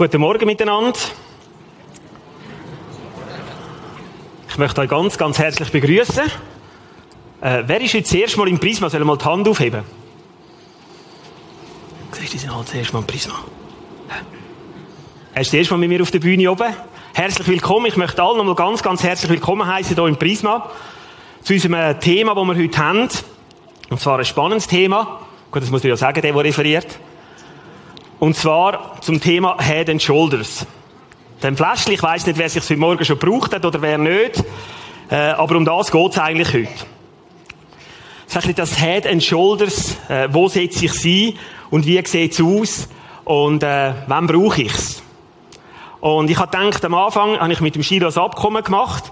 Guten Morgen miteinander. Ich möchte euch ganz, ganz herzlich begrüßen. Äh, wer ist jetzt das erste Mal im Prisma? Soll mal die Hand aufheben? Siehst du, die sind halt das erste Mal im Prisma. Er ist das erste Mal mit mir auf der Bühne oben. Herzlich willkommen. Ich möchte alle nochmal ganz, ganz herzlich willkommen heißen hier im Prisma. Zu unserem Thema, das wir heute haben. Und zwar ein spannendes Thema. Gut, das muss ich ja sagen, der, der referiert. Und zwar zum Thema Head and Shoulders. Dem Fläschchen, ich weiss nicht, wer sich heute Morgen schon gebraucht hat oder wer nicht. Äh, aber um das geht's eigentlich heute. Das ist das Head and Shoulders. Äh, wo setze ich sie und wie sieht's aus? Und äh, wann brauche ich's? Und ich habe gedacht, am Anfang habe ich mit dem Shiro ein Abkommen gemacht.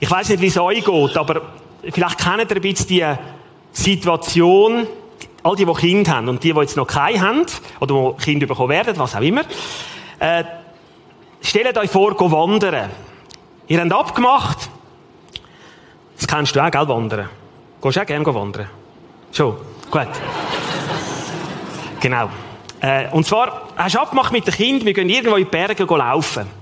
Ich weiß nicht, wie es euch geht, aber vielleicht kennt ihr ein bisschen die Situation, all die, die Kinder haben und die, die jetzt noch keine haben, oder die Kinder bekommen werden, was auch immer, äh, stellt euch vor, go wandern. Ihr habt abgemacht, das kennst du auch, gell, wandern. Gehst du auch gerne wandern? Schon? Gut. genau. Äh, und zwar, hast du abgemacht mit den Kindern, wir gehen irgendwo in die Berge laufen.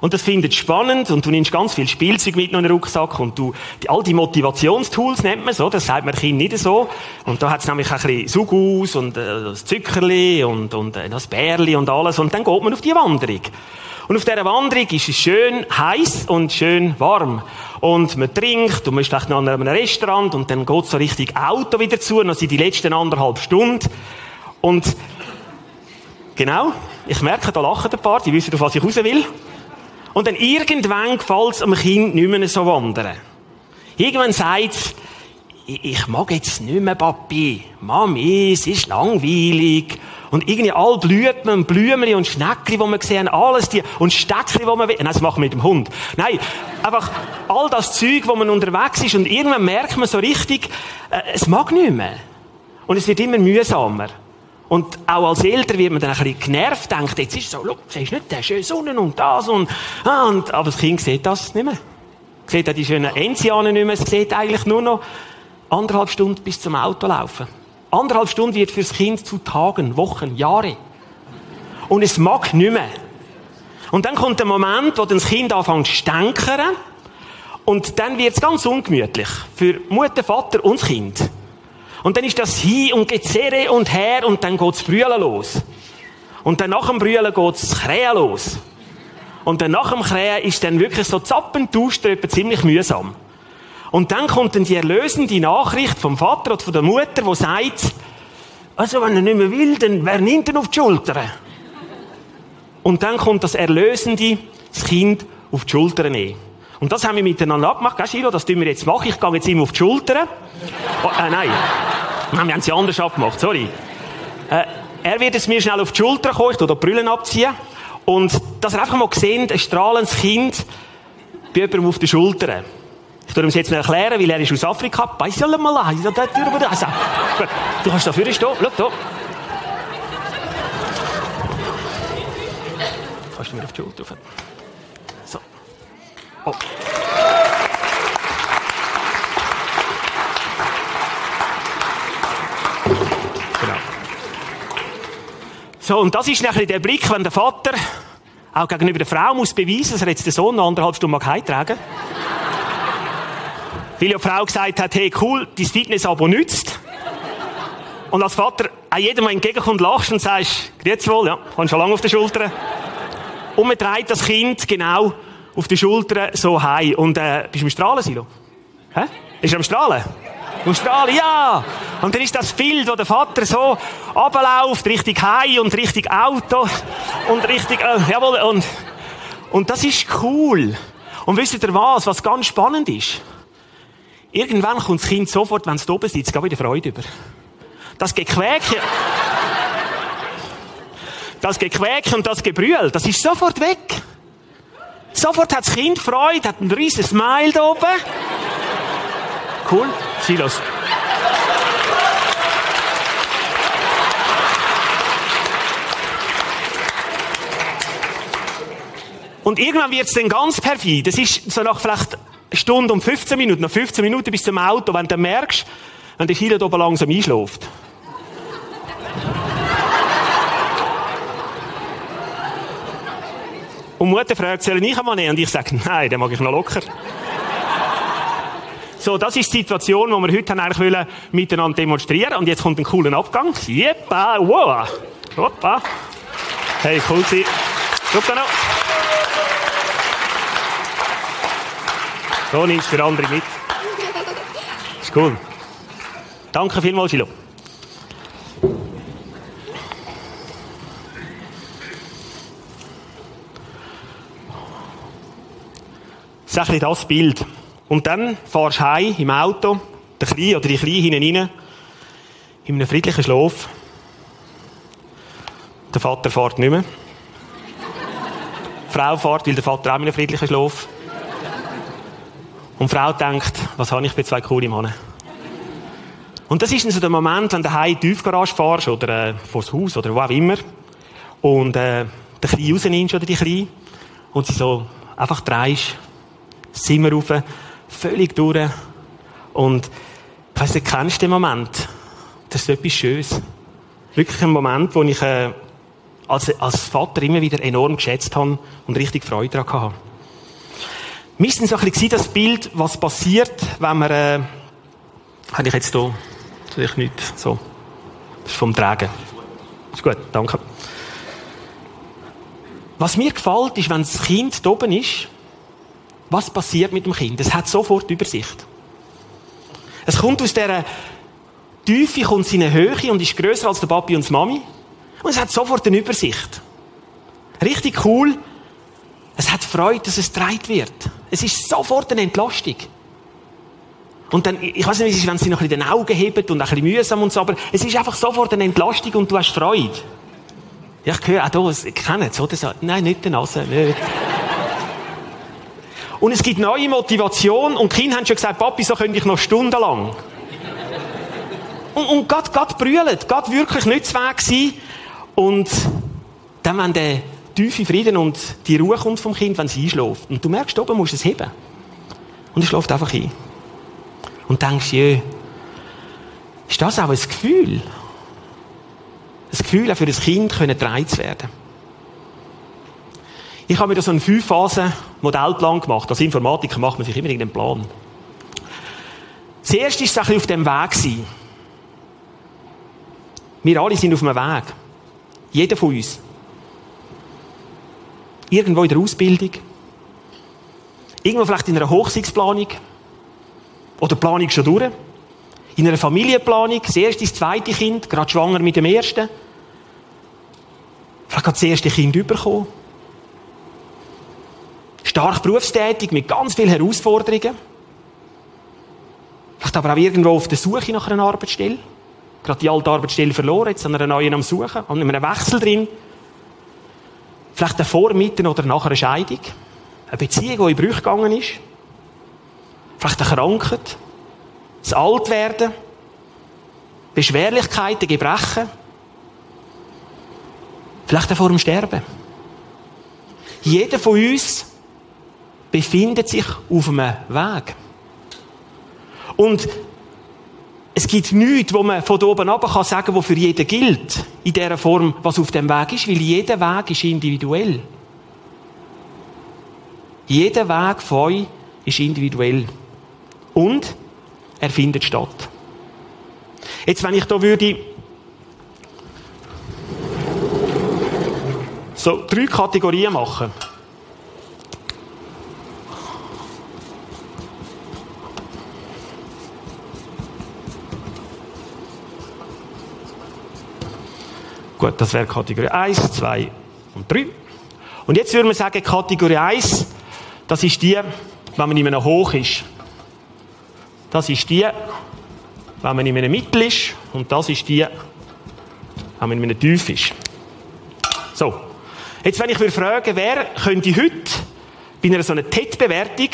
Und das findet spannend und du nimmst ganz viel Spielzeug mit in den Rucksack und du, die, all die Motivationstools nennt man so, das sagt man Kind nicht so. Und da hat es nämlich ein bisschen Sugus und äh, das Zuckerli und, und äh, das Bärli und alles und dann geht man auf die Wanderung. Und auf dieser Wanderung ist es schön heiß und schön warm. Und man trinkt und man ist vielleicht noch an einem Restaurant und dann geht so richtig Auto wieder zu, noch sind die letzten anderthalb Stunden. Und genau, ich merke, da lachen ein paar, die wissen, auf was ich raus will. Und dann irgendwann gefällt es am Kind nicht mehr so wandern. Irgendwann sagt es, ich mag jetzt nicht mehr Papi. Mami, es ist langweilig. Und irgendwie all Blüten und Blümchen und Schneckli, die wir sehen, alles die, und Steckli, die man will. Nein, das machen wir mit dem Hund. Nein, einfach all das Zeug, wo man unterwegs ist und irgendwann merkt man so richtig, äh, es mag nicht mehr. Und es wird immer mühsamer. Und auch als Eltern wird man dann ein bisschen genervt, denkt, jetzt ist es so, schau, siehst du nicht, der schöne Sonne und das und, ah, und, aber das Kind sieht das nicht mehr. Sieht auch die schönen Enzianen nicht mehr, es sieht eigentlich nur noch anderthalb Stunden bis zum Auto laufen. Anderthalb Stunden wird fürs Kind zu Tagen, Wochen, Jahre. Und es mag nicht mehr. Und dann kommt der Moment, wo das Kind anfängt zu stänkern. Und dann wird es ganz ungemütlich. Für Mutter, Vater und das Kind. Und dann ist das hin und Gezerre und her und dann geht's Brüllen los. Und dann nach dem Brüllen geht's Krähen los. Und dann nach dem Krähen ist dann wirklich so zappend auströpen ziemlich mühsam. Und dann kommt dann die erlösende Nachricht vom Vater oder von der Mutter, wo sagt, also wenn er nicht mehr will, dann wer nimmt ihn auf die Schulter? Und dann kommt das Erlösende, das Kind auf die Schulter nehmen. Und das haben wir miteinander abgemacht. Gell, Shiro, das tun wir jetzt machen. Ich gehe jetzt ihm auf die Schulter. Oh, äh, nein. Wir haben sie anders abgemacht. Sorry. Äh, er wird jetzt mir schnell auf die Schulter kommen. Ich tue die Brüllen abziehen. Und dass er einfach mal sehen, ein strahlendes Kind bei jemandem auf der Schulter. Ich tue ihm jetzt mal erklären, weil er ist aus Afrika. mal also, Du kannst dafür stehen. Schau da. Kannst du mir auf die Schulter So. Oh. Genau. So, und das ist nachher der Blick, wenn der Vater auch gegenüber der Frau muss beweisen, dass er jetzt den Sohn noch anderthalb Stunden mag heimtragen Weil ja die Frau gesagt hat, hey, cool, dein Fitness-Abo nützt. Und als Vater auch jedem, der entgegenkommt, lachst und sagst, grüezi wohl, ja, kommst schon lange auf der Schulter. Und man trägt das Kind genau auf die Schulter so heim. Und, äh, bist du am Strahlen, Silo? Hä? Ist er am Strahlen? Am Strahlen, ja! Und dann ist das Bild, wo der Vater so runterläuft, Richtung Heim und Richtung Auto und Richtung, äh, jawohl, und, und das ist cool. Und wisst ihr was, was ganz spannend ist? Irgendwann kommt das Kind sofort, wenn es oben sitzt, wieder Freude über. Das Gequäke, das Gequäke und das Gebrüll, das ist sofort weg. Sofort hat das Kind Freude, hat ein riesen Smile da oben. Cool. Silas. Und irgendwann wird es dann ganz perfid. Das ist so nach vielleicht eine Stunde und 15 Minuten, nach 15 Minuten bis zum Auto, wenn du merkst, wenn der Kind oben langsam einschläft. Und Mutter fragt, soll ich einmal nehmen? Und ich sage, nein, den mag ich noch locker. So, das ist die Situation, die wir heute eigentlich wollen, miteinander demonstrieren. Und jetzt kommt ein cooler Abgang. Jeppa, wow. Hoppa. Hey, cool sie. Super noch. So nimmst du für andere mit. Ist cool. Danke vielmals, Silo. Das ist ein das Bild. Und dann fahrst du heim im Auto, der Kleine oder die Kleine hinein in einem friedlichen Schlaf. Der Vater fährt nicht mehr. die Frau fährt, weil der Vater auch in einem friedlichen Schlaf. Und die Frau denkt, was habe ich für zwei coole Männer? Und das ist dann so der Moment, wenn du heim in die Tiefgarage fährst oder äh, vor das Haus oder wo auch immer und äh, den Kleinen rausnimmst oder die Kleine und sie so einfach drehst Zimmer rauf, völlig durch. Und ich weiss nicht, kennst den Moment? Das ist etwas Schönes. Wirklich ein Moment, wo ich äh, als, als Vater immer wieder enorm geschätzt habe und richtig Freude daran hatte. Ein bisschen das Bild, was passiert, wenn man, äh, habe ich jetzt hier, ich nicht, so. Das ist vom Tragen. Ist gut, danke. Was mir gefällt, ist, wenn das Kind da oben ist was passiert mit dem Kind? Es hat sofort Übersicht. Es kommt aus dieser Tiefe, kommt in eine Höhe und ist größer als der Papi und die Mami. Und es hat sofort eine Übersicht. Richtig cool. Es hat Freude, dass es dreit wird. Es ist sofort eine Entlastung. Und dann, ich weiß nicht, wie es ist, wenn sie noch ein bisschen den Augen hebt und ein bisschen mühsam und so, aber es ist einfach sofort eine Entlastung und du hast Freude. Ja, ich höre auch hier, ich kenne es, oder? Nein, nicht die Nase, nicht. Und es gibt neue Motivation und die Kinder haben schon gesagt, Papi, so könnte ich noch stundenlang. und, und Gott, Gott brüllt, Gott wirklich nicht zu Weg sein. Und dann, wenn der tiefe Frieden und die Ruhe kommt vom Kind, wenn sie einschläft. Und du merkst, oben musst du es heben. Und es schläft einfach ein. Und denkst, jö, ist das auch ein Gefühl? Ein Gefühl auch für das Kind können zu werden. Ich habe mir da so einen Fünf-Phasen-Modellplan gemacht. Als Informatiker macht man sich immer irgendeinen Plan. Zuerst war es ein auf dem Weg. Gewesen. Wir alle sind auf einem Weg. Jeder von uns. Irgendwo in der Ausbildung. Irgendwo vielleicht in einer Hochsichtsplanung. Oder Planung schon durch. In einer Familienplanung. Das erste, das zweite Kind. Gerade schwanger mit dem ersten. Vielleicht hat das erste Kind bekommen stark berufstätig, mit ganz vielen Herausforderungen. Vielleicht aber auch irgendwo auf der Suche nach einer Arbeitsstelle. Gerade die alte Arbeitsstelle verloren, jetzt an einer neuen am Suchen, an einem Wechsel drin. Vielleicht davor, mitten oder nach einer Scheidung. Eine Beziehung, die in Brüche gegangen ist. Vielleicht eine Krankheit. Das Altwerden. Beschwerlichkeiten, Gebrechen. Vielleicht auch vor dem Sterben. Jeder von uns befindet sich auf einem Weg. Und es gibt nichts, wo man von oben ab kann was für jeden gilt, in der Form, was auf dem Weg ist, weil jeder Weg ist individuell. Jeder Weg von euch ist individuell. Und er findet statt. Jetzt, wenn ich da würde so drei Kategorien machen. Gut, das wäre Kategorie 1, 2 und 3. Und jetzt würden wir sagen, Kategorie 1, das ist die, wenn man in einem Hoch ist. Das ist die, wenn man in einem Mittel ist. Und das ist die, wenn man in einem Tief ist. So. Jetzt, wenn ich würde fragen, wer könnte heute bei einer so einer TED-Bewertung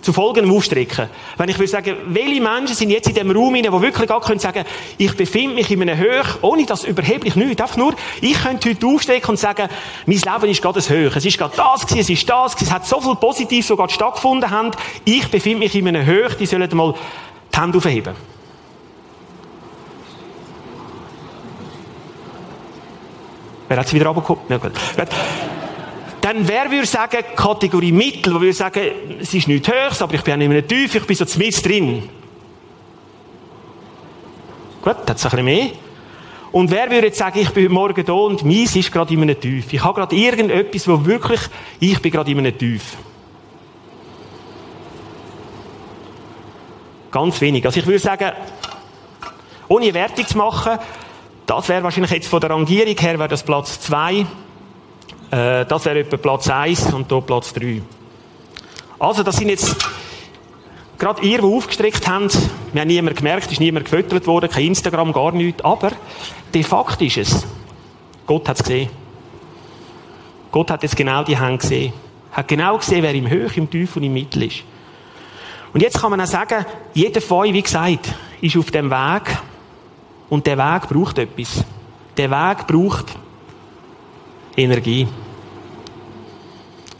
zu folgendem aufstrecken. Wenn ich würde sagen, welche Menschen sind jetzt in dem Raum die wirklich auch können sagen, ich befinde mich in einem Höch, ohne das überheblich nichts, einfach nur, ich könnte heute aufstrecken und sagen, mein Leben ist gerade ein Höch. Es ist gerade das gewesen, es ist das gewesen, es hat so viel Positives sogar stattgefunden haben. Ich befinde mich in einem Höch, die sollen mal die Hände aufheben. Wer hat sie wieder runtergekommen? Ja, gut. Dann wer würde sagen, Kategorie Mittel, wo würde sagen, es ist nichts Höchst, aber ich bin auch nicht mehr tief, ich bin so mit drin. Gut, hat es ein bisschen mehr. Und wer würde jetzt sagen, ich bin heute Morgen da und meins ist gerade in einem Tief. Ich habe gerade irgendetwas, wo wirklich, ich bin gerade in einem Tief. Ganz wenig. Also ich würde sagen, ohne Wertung zu machen, das wäre wahrscheinlich jetzt von der Rangierung her wäre das Platz 2. Äh, das wäre etwa Platz 1 und hier Platz 3. Also das sind jetzt gerade ihr, die aufgestreckt habt, wir haben niemand gemerkt, ist niemand gefüttert worden, kein Instagram, gar nichts, aber de facto ist es. Gott hat es gesehen. Gott hat jetzt genau die Hände gesehen. Hat genau gesehen, wer im Höch, im Tief und im Mittel ist. Und jetzt kann man auch sagen, jeder von euch, wie gesagt, ist auf dem Weg und der Weg braucht etwas. Der Weg braucht Energie.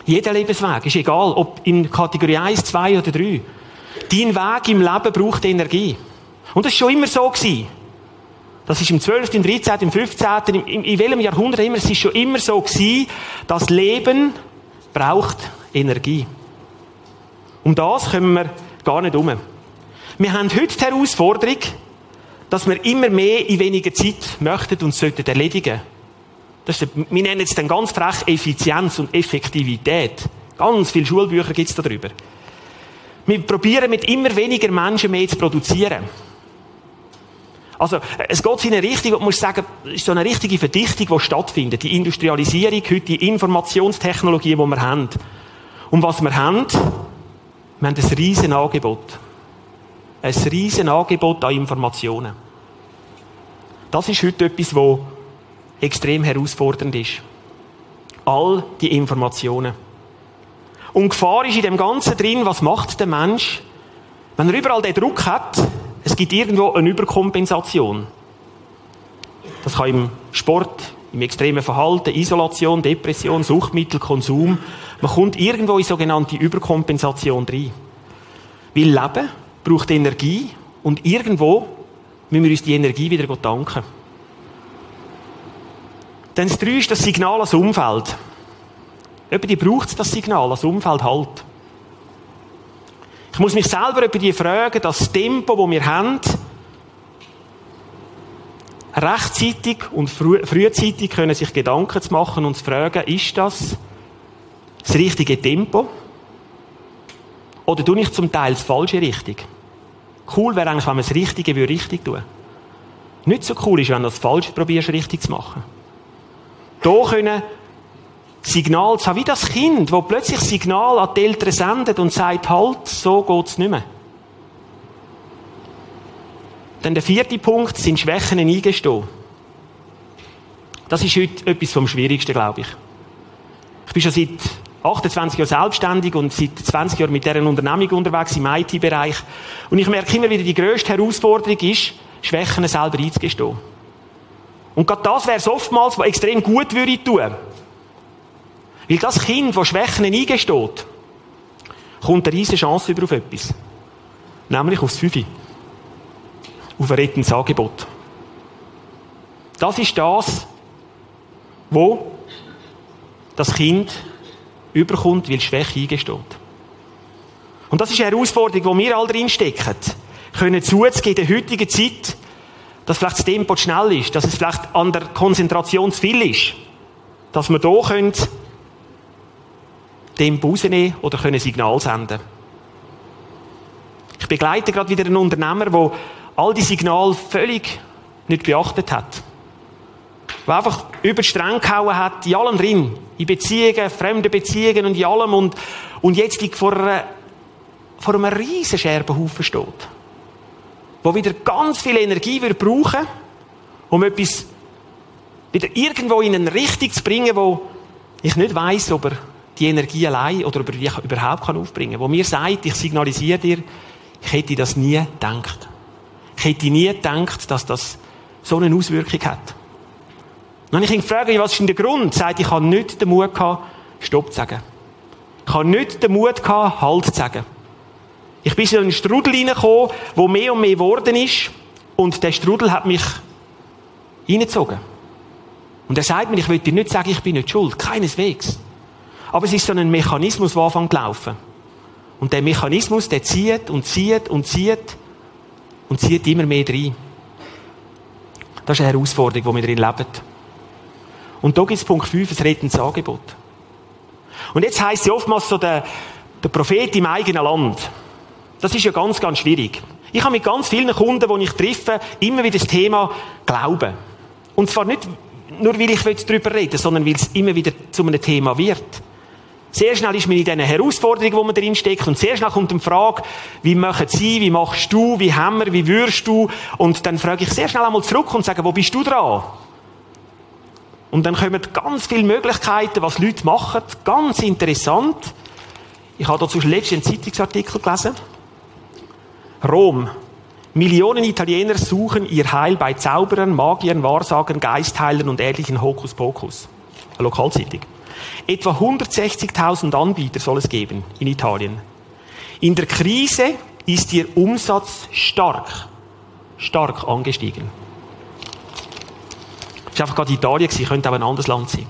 Jeder Lebensweg, ist egal, ob in Kategorie 1, 2 oder 3. Dein Weg im Leben braucht Energie. Und das war schon immer so. Gewesen. Das ist im 12., im 13., im 15., im, in, in welchem Jahrhundert immer, es ist schon immer so gewesen, das Leben braucht Energie. Um das kommen wir gar nicht um. Wir haben heute die Herausforderung, dass wir immer mehr in weniger Zeit möchten und sollten erledigen. Das ist, wir nennen es dann ganz frech Effizienz und Effektivität. Ganz viele Schulbücher gibt es darüber. Wir probieren mit immer weniger Menschen mehr zu produzieren. Also, es geht in eine Richtung, ich muss sagen, ist so eine richtige Verdichtung, die stattfindet. Die Industrialisierung, heute die Informationstechnologie, die wir haben. Und was wir haben, wir haben ein riesen Angebot. Ein riesen Angebot an Informationen. Das ist heute etwas, was extrem herausfordernd ist. All die Informationen. Und Gefahr ist in dem Ganzen drin, was macht der Mensch, wenn er überall den Druck hat, es gibt irgendwo eine Überkompensation. Das kann im Sport, im extremen Verhalten, Isolation, Depression, Suchtmittel, Konsum. Man kommt irgendwo in sogenannte Überkompensation rein. Weil Leben braucht Energie und irgendwo müssen wir uns die Energie wieder danken. Dann das drei ist das Signal ans Umfeld. Jemand braucht das Signal, das Umfeld halt. Ich muss mich selber über die fragen, das Tempo, das wir haben, rechtzeitig und früh, frühzeitig können sich Gedanken zu machen und zu fragen, ist das das richtige Tempo? Oder tue ich zum Teil das falsche richtig? Cool wäre eigentlich, wenn man das Richtige richtig tun Nicht so cool ist, wenn du das falsch probierst, richtig zu machen. Hier können Signal zu haben, wie das Kind, wo plötzlich Signal an die Eltern sendet und sagt, halt, so geht's nicht mehr. Dann der vierte Punkt sind Schwächen eingestehen. Das ist heute etwas vom Schwierigsten, glaube ich. Ich bin schon seit 28 Jahren selbstständig und seit 20 Jahren mit deren Unternehmung unterwegs im IT-Bereich. Und ich merke immer wieder, die grösste Herausforderung ist, Schwächen selber einzugestehen. Und gerade das wäre es oftmals, was extrem gut würde tun. Weil das Kind, das Schwächen eingesteht, kommt eine riesige Chance über auf etwas. Nämlich aufs Fünfe. Auf ein Rettensangebot. Das ist das, wo das Kind überkommt, weil Schwäche eingesteht. Und das ist eine Herausforderung, die wir alle drinstecken. Können zuzugeben in der heutigen Zeit, dass vielleicht das Tempo schnell ist, dass es vielleicht an der Konzentration zu viel ist. Dass wir hier können Tempo rausnehmen oder können Signal senden. Ich begleite gerade wieder einen Unternehmer, der all die Signale völlig nicht beachtet hat. Der einfach über die Stränge gehauen hat, in allem drin. In Beziehungen, fremden Beziehungen und in allem. Und, und jetzt vor, einer, vor einem riesen Scherbenhaufen steht. Wo wieder ganz viel Energie wird brauchen, um etwas wieder irgendwo in eine Richtung zu bringen, wo ich nicht weiss, ob er die Energie allein oder über die überhaupt kann aufbringen kann. Wo mir sagt, ich signalisiere dir, ich hätte das nie gedacht. Ich hätte nie gedacht, dass das so eine Auswirkung hat. Und ich ihn frage, was ist denn der Grund? Sagt, ich habe nicht den Mut gehabt, Stopp zu sagen. Ich habe nicht den Mut gehabt, Halt zu sagen. Ich bin in einen Strudel reingekommen, wo mehr und mehr geworden ist, und der Strudel hat mich reingezogen. Und er sagt mir, ich will dir nicht sagen, ich bin nicht schuld. Keineswegs. Aber es ist so ein Mechanismus, der anfängt zu laufen. Und der Mechanismus, der zieht und zieht und zieht und zieht immer mehr rein. Das ist eine Herausforderung, die wir drin leben. Und da gibt es Punkt 5, ein rettendes Angebot. Und jetzt heisst es oftmals so, der, der Prophet im eigenen Land. Das ist ja ganz, ganz schwierig. Ich habe mit ganz vielen Kunden, die ich treffe, immer wieder das Thema Glauben. Und zwar nicht nur, weil ich darüber will, sondern weil es immer wieder zu einem Thema wird. Sehr schnell ist man in diesen Herausforderungen, wo man drin steckt, und sehr schnell kommt die Frage, wie machen Sie, wie machst du, wie haben wir, wie würdest du? Und dann frage ich sehr schnell einmal zurück und sage, wo bist du dran? Und dann kommen ganz viele Möglichkeiten, was Leute machen. Ganz interessant. Ich habe dazu letztens einen Zeitungsartikel gelesen. Rom. Millionen Italiener suchen ihr Heil bei Zauberern, Magiern, Wahrsagern, Geistheilern und ähnlichen Hokuspokus. Eine Lokalzeitung. Etwa 160.000 Anbieter soll es geben in Italien. In der Krise ist ihr Umsatz stark, stark angestiegen. Es war einfach gerade Italien, könnte auch ein anderes Land sein.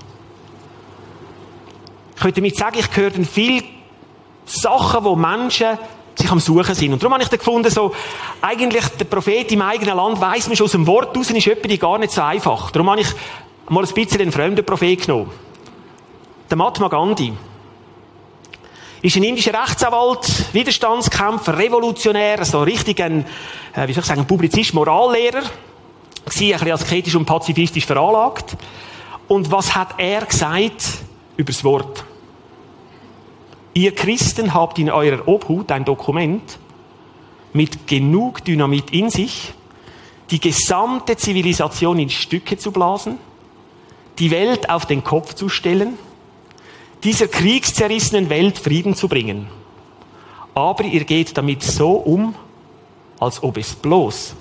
Ich könnte damit sagen, ich höre viel Sachen, wo Menschen sich am Suchen sind. Und darum habe ich dann gefunden, so, eigentlich der Prophet im eigenen Land weiss man schon aus dem Wort raus, ist etwa gar nicht so einfach. Darum habe ich mal ein bisschen den fremden Prophet genommen. Der Mahatma Gandhi ist ein indischer Rechtsanwalt, Widerstandskämpfer, Revolutionär, so richtig ein, äh, wie soll ich sagen, Publizist, Morallehrer. Sie ein bisschen asketisch und pazifistisch veranlagt. Und was hat er gesagt über das Wort? Ihr Christen habt in eurer Obhut ein Dokument mit genug Dynamit in sich, die gesamte Zivilisation in Stücke zu blasen, die Welt auf den Kopf zu stellen, dieser kriegszerrissenen Welt Frieden zu bringen. Aber ihr geht damit so um, als ob es bloß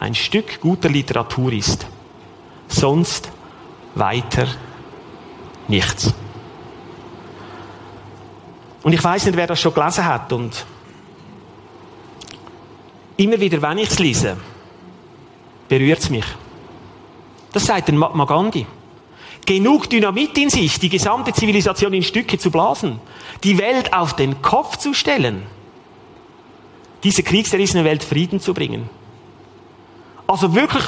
ein Stück guter Literatur ist. Sonst weiter nichts. Und ich weiß nicht, wer das schon gelesen hat. Und immer wieder, wenn ich es lese, berührt es mich. Das sagt ein Mahatma Gandhi. Genug Dynamit in sich, die gesamte Zivilisation in Stücke zu blasen, die Welt auf den Kopf zu stellen, diese kriegserissene Welt Frieden zu bringen. Also wirklich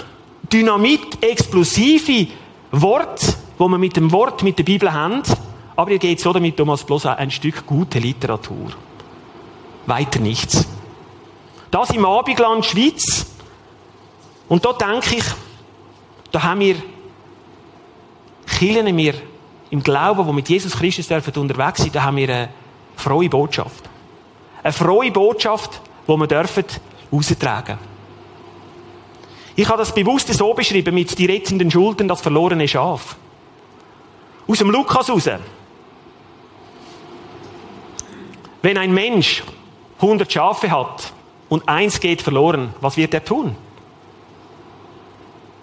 Dynamit, explosive Worte, wo man mit dem Wort, mit der Bibel haben, aber ihr geht so damit Thomas bloß ein Stück gute Literatur. Weiter nichts. Das im Abendland Schweiz. Und da denke ich, da haben wir Kirchen wir im Glauben, wo mit Jesus Christus dürfen unterwegs sind, da haben wir eine frohe Botschaft. Eine frohe Botschaft, die wir dürfen austragen. Ich habe das bewusst so beschrieben mit die rettenden Schulden, das verlorene Schaf. Aus dem Lukas raus. Wenn ein Mensch 100 Schafe hat und eins geht verloren, was wird er tun?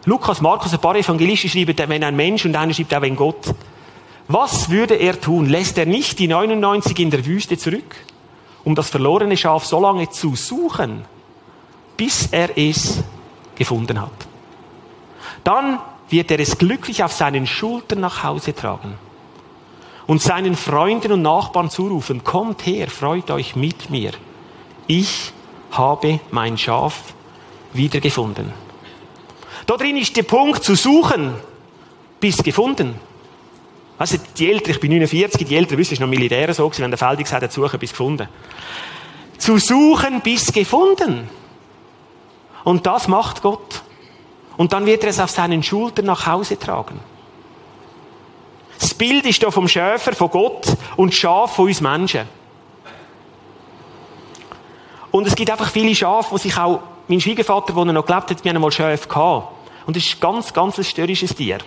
Lukas, Markus, ein paar Evangelisten schreiben, wenn ein Mensch und einer schreibt auch wenn Gott. Was würde er tun? Lässt er nicht die 99 in der Wüste zurück, um das verlorene Schaf so lange zu suchen, bis er es gefunden hat? Dann wird er es glücklich auf seinen Schultern nach Hause tragen und seinen Freunden und Nachbarn zurufen, kommt her, freut euch mit mir. Ich habe mein Schaf wiedergefunden. Da drin ist der Punkt zu suchen, bis gefunden. Also die Älteren, ich bin 49, die Älteren wissen, es ist noch Militär so, wenn der Feldig sagt, suchen bis gefunden. Zu suchen bis gefunden. Und das macht Gott. Und dann wird er es auf seinen Schultern nach Hause tragen. Das Bild ist da vom Schäfer, von Gott und Schaf von uns Menschen. Und es gibt einfach viele Schafe, die sich auch, mein Schwiegervater, der noch gelebt hat, wir haben einmal Schäfe gehabt. Und es ist ganz, ganz ein störrisches Tier.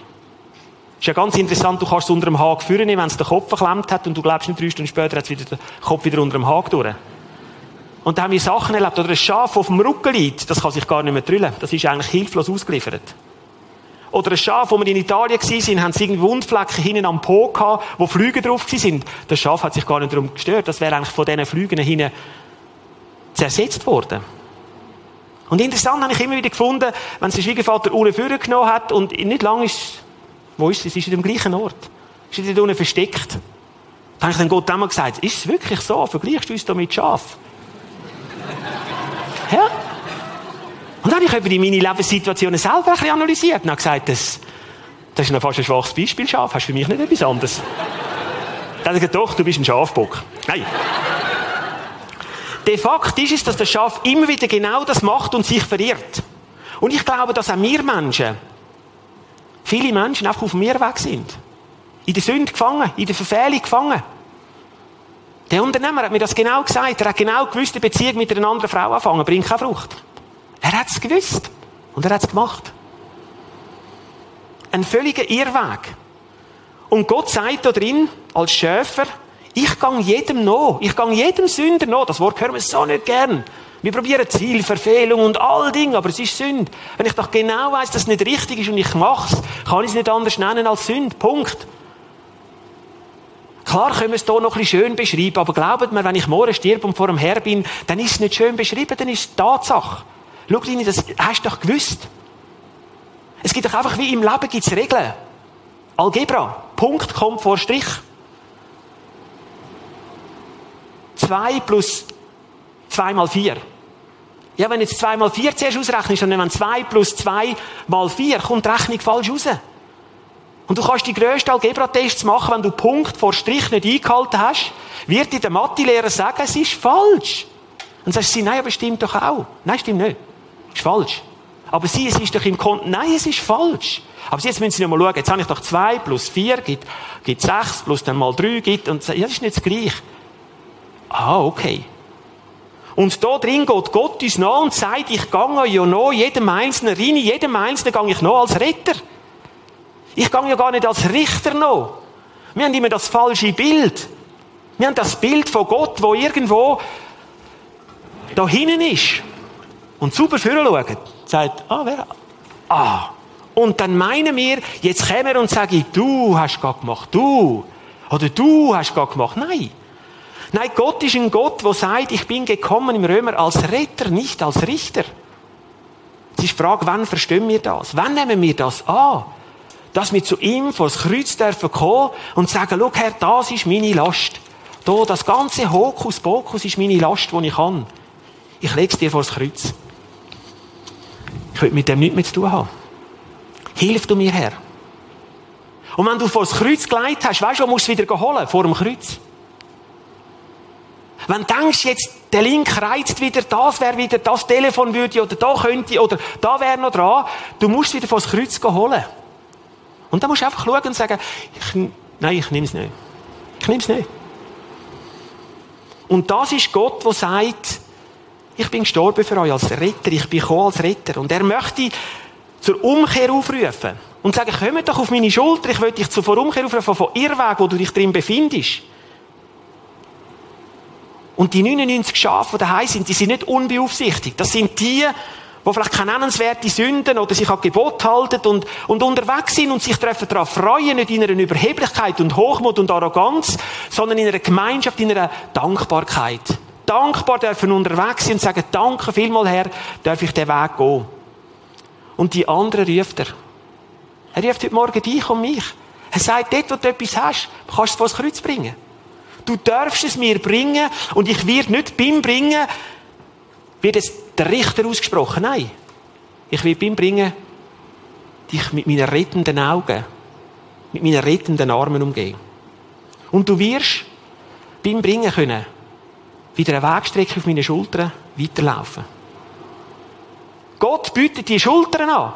Ist ja ganz interessant, du kannst es unter dem Haken führen, wenn es den Kopf verklemmt hat und du glaubst nicht drei Stunden später hat es wieder den Kopf wieder unter dem Haken durch. Und da haben wir Sachen erlebt, oder ein Schaf, das auf dem Rücken liegt, das kann sich gar nicht mehr drüllen. Das ist eigentlich hilflos ausgeliefert. Oder ein Schaf, wo wir in Italien waren, haben sie irgendwie Wundflecken hinten am Po gehabt, wo Flüge drauf waren. Das Schaf hat sich gar nicht darum gestört. Das wäre eigentlich von diesen Flügen hinten zersetzt worden. Und interessant habe ich immer wieder gefunden, wenn sein Schwiegervater Uhren genommen hat und nicht lange ist, wo ist es? Es ist in dem gleichen Ort. Es ist dort unten versteckt. Da habe ich dann Gott einmal gesagt, ist es wirklich so? Vergleichst du uns da mit Schaf? ja. Und dann habe ich die meine Lebenssituationen selber ein bisschen analysiert und habe gesagt, das, das ist noch fast ein schwaches Beispiel, Schaf. Hast du für mich nicht etwas anderes? Dann habe ich gesagt, doch, du bist ein Schafbock. Nein. Der Fakt ist es, dass der Schaf immer wieder genau das macht und sich verirrt. Und ich glaube, dass auch wir Menschen, viele Menschen einfach auf dem Irrweg sind. In der Sünde gefangen, in der Verfehlung gefangen. Der Unternehmer hat mir das genau gesagt. Er hat genau gewusst, die Beziehung mit einer anderen Frau anfangen bringt keine Frucht. Er hat es gewusst. Und er hat es gemacht. Ein völliger Irrweg. Und Gott sagt da drin, als Schäfer, ich gang jedem noch. Ich gang jedem Sünder noch. Das Wort hören wir so nicht gern. Wir probieren Ziel, Verfehlung und all Dinge, aber es ist Sünde. Wenn ich doch genau weiß, dass es nicht richtig ist und ich mach's, kann ich es nicht anders nennen als Sünde. Punkt. Klar können wir es hier noch ein bisschen schön beschreiben, aber glaubt mir, wenn ich morgen stirb und vor dem Herr bin, dann ist es nicht schön beschrieben, dann ist es Tatsache. Schau, Lini, das hast du doch gewusst. Es gibt doch einfach, wie im Leben gibt's Regeln. Algebra. Punkt kommt vor Strich. 2 plus 2 mal 4. Ja, wenn jetzt 2 mal 4 zuerst ausrechnest, dann wenn 2 plus 2 mal 4, kommt die Rechnung falsch raus. Und du kannst die grössten Algebra-Tests machen, wenn du Punkt vor Strich nicht eingehalten hast, wird dir der Mathelehrer sagen, es ist falsch. Und dann sagst du, nein, aber stimmt doch auch. Nein, stimmt nicht. Ist falsch. Aber sie, es ist doch im Konten, nein, es ist falsch. Aber jetzt müssen Sie noch mal schauen, jetzt habe ich doch 2 plus 4 gibt, gibt 6 plus dann mal 3 gibt, und ja, das ist nicht das Gleiche. Ah, okay. Und da drin geht Gott uns nach und sagt, ich gehe ja noch jedem Einzelnen rein, jedem Einzelnen gehe ich noch als Retter. Ich gehe ja gar nicht als Richter noch. Wir haben immer das falsche Bild. Wir haben das Bild von Gott, wo irgendwo da hinten ist. Und vorne schaut. Sagt, ah, wer? Ah. Und dann meinen wir, jetzt kommen wir und sagen, du hast Gott gemacht, du. Oder du hast Gott gemacht. Nein. Nein, Gott ist ein Gott, der sagt, ich bin gekommen im Römer als Retter, nicht als Richter. Es ist die Frage, wann verstehen wir das? Wann nehmen wir das an? Dass wir zu ihm vor das Kreuz dürfen kommen und sagen, schau Herr, das ist meine Last. Da, das ganze Hokuspokus ist meine Last, die ich kann. Ich lege es dir vor das Kreuz. Ich will mit dem nichts mehr zu tun haben. Hilf du mir, Herr. Und wenn du vor das Kreuz gelegt hast, weißt du, wo musst du wieder holen? Vor dem Kreuz. Wenn du denkst, jetzt, der Link reizt wieder, das wäre wieder, das Telefon würde, oder da könnte, oder da wäre noch dran, du musst wieder vor das Kreuz holen. Und dann musst du einfach schauen und sagen, ich, nein, ich nehme es nicht. Ich nehme es nicht. Und das ist Gott, der sagt, ich bin gestorben für euch als Retter, ich bin gekommen als Retter. Und er möchte zur Umkehr aufrufen. Und sagen, komm doch auf meine Schulter, ich will dich zur Umkehr aufrufen von Irrweg, wo du dich drin befindest. Und die 99 Schafe, die daheim sind, die sind nicht unbeaufsichtigt. Das sind die, die vielleicht keine nennenswerte Sünden oder sich an Gebot halten und, und unterwegs sind und sich treffen daran freuen, nicht in einer Überheblichkeit und Hochmut und Arroganz, sondern in einer Gemeinschaft, in einer Dankbarkeit. Dankbar dürfen unterwegs sein und sagen, danke vielmal Herr, darf ich den Weg gehen. Und die anderen ruft er. Er ruft heute Morgen dich und mich. Er sagt, dort, wo du etwas hast, kannst du es vor das Kreuz bringen. Du darfst es mir bringen und ich werde nicht beim Bringen, wird es der Richter ausgesprochen. Nein. Ich will beim Bringen dich mit meinen rettenden Augen, mit meinen rettenden Armen umgehen. Und du wirst beim Bringen können wieder eine Wegstrecke auf meine Schultern weiterlaufen. Gott bietet die Schultern an.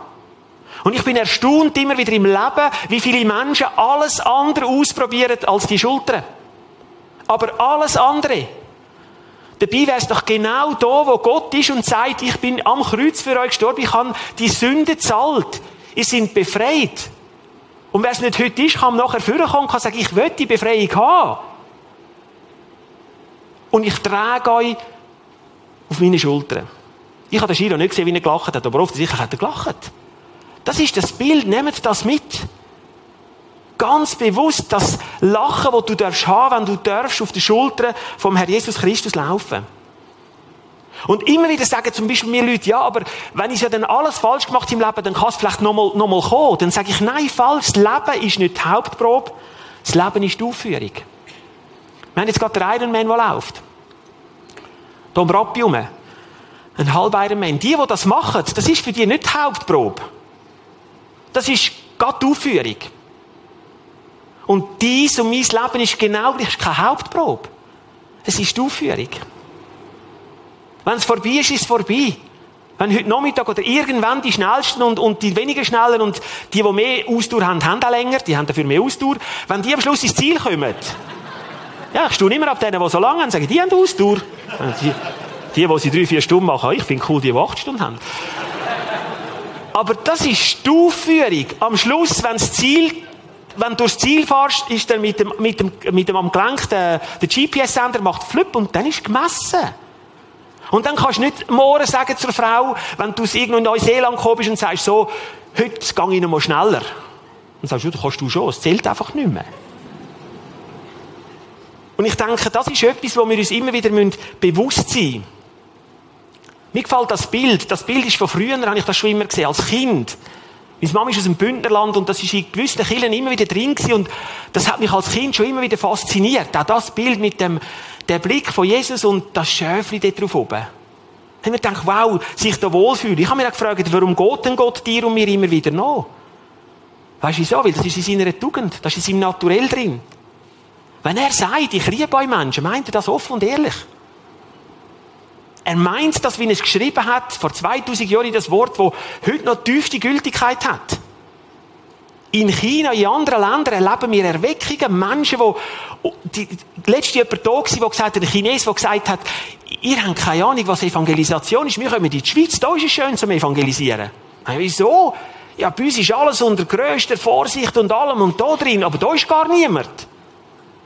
Und ich bin erstaunt immer wieder im Leben, wie viele Menschen alles andere ausprobieren als die Schultern. Aber alles andere. Dabei wäre es doch genau da, wo Gott ist und sagt, ich bin am Kreuz für euch gestorben, ich habe die Sünde zahlt. Ihr seid befreit. Und wer es nicht heute ist, kann nachher vorkommen und kann sagen, ich will die Befreiung haben. Und ich trage euch auf meine Schultern. Ich habe den Shiro nicht gesehen, wie er gelacht hat, aber oft sicher hat er gelacht. Das ist das Bild, nehmt das mit ganz bewusst das Lachen, das du darfst haben, wenn du darfst auf der Schulter vom Herr Jesus Christus laufen. Und immer wieder sagen zum Beispiel mir Leute, ja, aber wenn ich ja dann alles falsch gemacht im Leben, dann kann es vielleicht nochmal noch mal kommen. Dann sage ich, nein, falsch. Das Leben ist nicht die Hauptprobe. Das Leben ist die Aufführung. Wir haben jetzt gerade den Ironman, der läuft. Hier um Rappi herum. Ein halber Ironman. Die, die das machen, das ist für die nicht die Hauptprobe. Das ist gerade die Aufführung. Und dies und mein Leben ist genau gleich, keine Hauptprobe. Es ist die Aufführung. Wenn es vorbei ist, ist es vorbei. Wenn heute Nachmittag oder irgendwann die Schnellsten und, und die weniger Schnellen und die, die mehr Ausdauer haben, haben auch länger, die haben dafür mehr Ausdauer, wenn die am Schluss ins Ziel kommen, ja, ich stehe immer ab denen, die so lange haben, sagen, die haben Ausdauer. Die, die, die sie drei, vier Stunden machen, ich finde cool, die, die acht Stunden haben. Aber das ist die Aufführung. Am Schluss, wenn das Ziel wenn du durchs Ziel fährst, ist dann mit dem, mit dem, mit dem am Gelenk der, der GPS-Sender macht Flip und dann ist gemessen. Und dann kannst du nicht morgen sagen zur Frau, wenn du irgendwo in Neuseeland gekommen bist und sagst so, heute gehe ich noch mal schneller. Dann sagst du, das kannst du schon, es zählt einfach nicht mehr. Und ich denke, das ist etwas, wo wir uns immer wieder bewusst sein müssen. Mir gefällt das Bild. Das Bild ist von früher, habe ich das schon immer gesehen, als Kind. Meine Mama ist aus dem Bündnerland und das ist in gewissen Kirchen immer wieder drin gewesen und das hat mich als Kind schon immer wieder fasziniert. Auch das Bild mit dem, der Blick von Jesus und das Schäfli dort drauf oben. Ich habe mir gedacht, wow, sich da wohlfühlen. Ich habe mir auch gefragt, warum geht denn Gott dir und mir immer wieder nach? Weißt du wieso? Weil das ist in seiner Tugend, das ist in seinem Naturell drin. Wenn er sagt, ich liebe euch Menschen, meint er das offen und ehrlich. Er meint das, wie er es geschrieben hat, vor 2000 Jahren, das Wort, das heute noch tiefste Gültigkeit hat. In China, in anderen Ländern erleben wir Erweckungen, Menschen, die, die, letzte jemand da war, der gesagt hat, ein Chines, der gesagt hat, ihr habt keine Ahnung, was Evangelisation ist, wir kommen in die Schweiz, da ist es schön zum Evangelisieren. Wieso? Ja, bei uns ist alles unter grösster Vorsicht und allem und da drin, aber da ist gar niemand.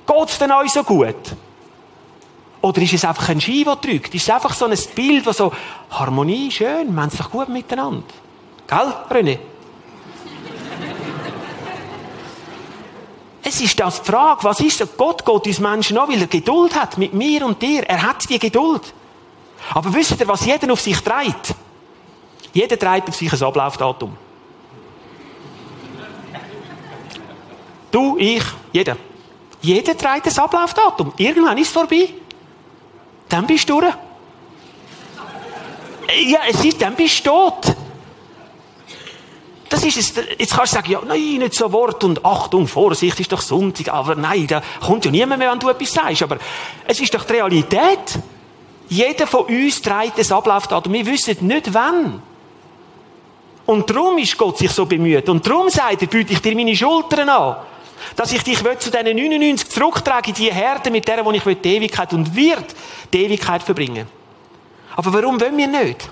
Geht's denn euch so gut? Oder ist es einfach ein Ski, der drückt? Ist es einfach so ein Bild, das so, Harmonie, schön, wir haben es doch gut miteinander. Gell, René? es ist das die Frage, was ist das? Gott geht uns Menschen an, weil er Geduld hat mit mir und dir. Er hat die Geduld. Aber wisst ihr, was jeder auf sich trägt? Jeder trägt auf sich ein Ablaufdatum. Du, ich, jeder. Jeder trägt ein Ablaufdatum. Irgendwann ist es vorbei. Dann bist du durch. Ja, es ist, dann bist du tot. Das ist es. Jetzt kannst du sagen, ja, nein, nicht so Wort und Achtung, Vorsicht, ist doch Sonntag. Aber nein, da kommt ja niemand mehr, wenn du etwas sagst. Aber es ist doch die Realität. Jeder von uns trägt das Ablaufdatum. Wir wissen nicht wann. Und darum ist Gott sich so bemüht. Und darum sagt er, biete ich dir meine Schultern an dass ich dich zu diesen 99 zurücktrage, die Herde, mit der, ich die Ewigkeit und wird die Ewigkeit verbringen. Aber warum wollen wir nicht?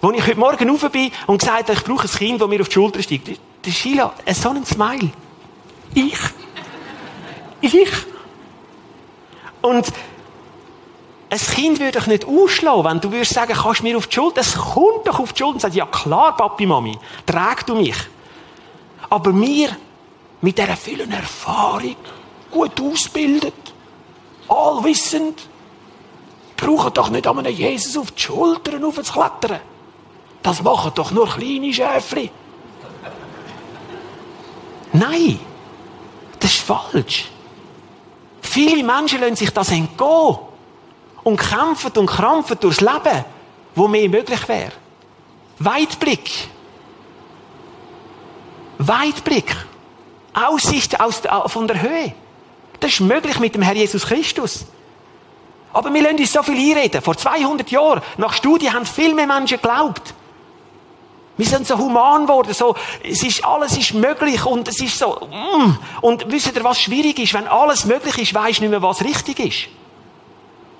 Als ich heute Morgen rauf bin und gesagt habe, ich brauche ein Kind, das mir auf die Schulter steigt, der Sheila, so ein Smile. Ich. Ich. Und ein Kind würde dich nicht ausschlagen, wenn du würdest sagen, kannst du mir auf die Schulter, es kommt doch auf die Schulter und sagt, ja klar, Papi, Mami, trag du mich. Aber wir mit dieser vielen Erfahrung, gut ausgebildet, allwissend, brauchen doch nicht an einem Jesus auf die Schultern aufzuklettern. Das machen doch nur kleine Schäfli. Nein, das ist falsch. Viele Menschen lassen sich das entgehen und kämpfen und krampfen durchs Leben, wo mehr möglich wäre. Weitblick. Weitblick. Aussicht aus, von der Höhe. Das ist möglich mit dem Herr Jesus Christus. Aber wir lassen uns so viel einreden. Vor 200 Jahren, nach Studien, haben viel mehr Menschen geglaubt. Wir sind so human geworden, so, es ist, alles ist möglich und es ist so, mm. und wisst ihr, was schwierig ist? Wenn alles möglich ist, weisst du nicht mehr, was richtig ist.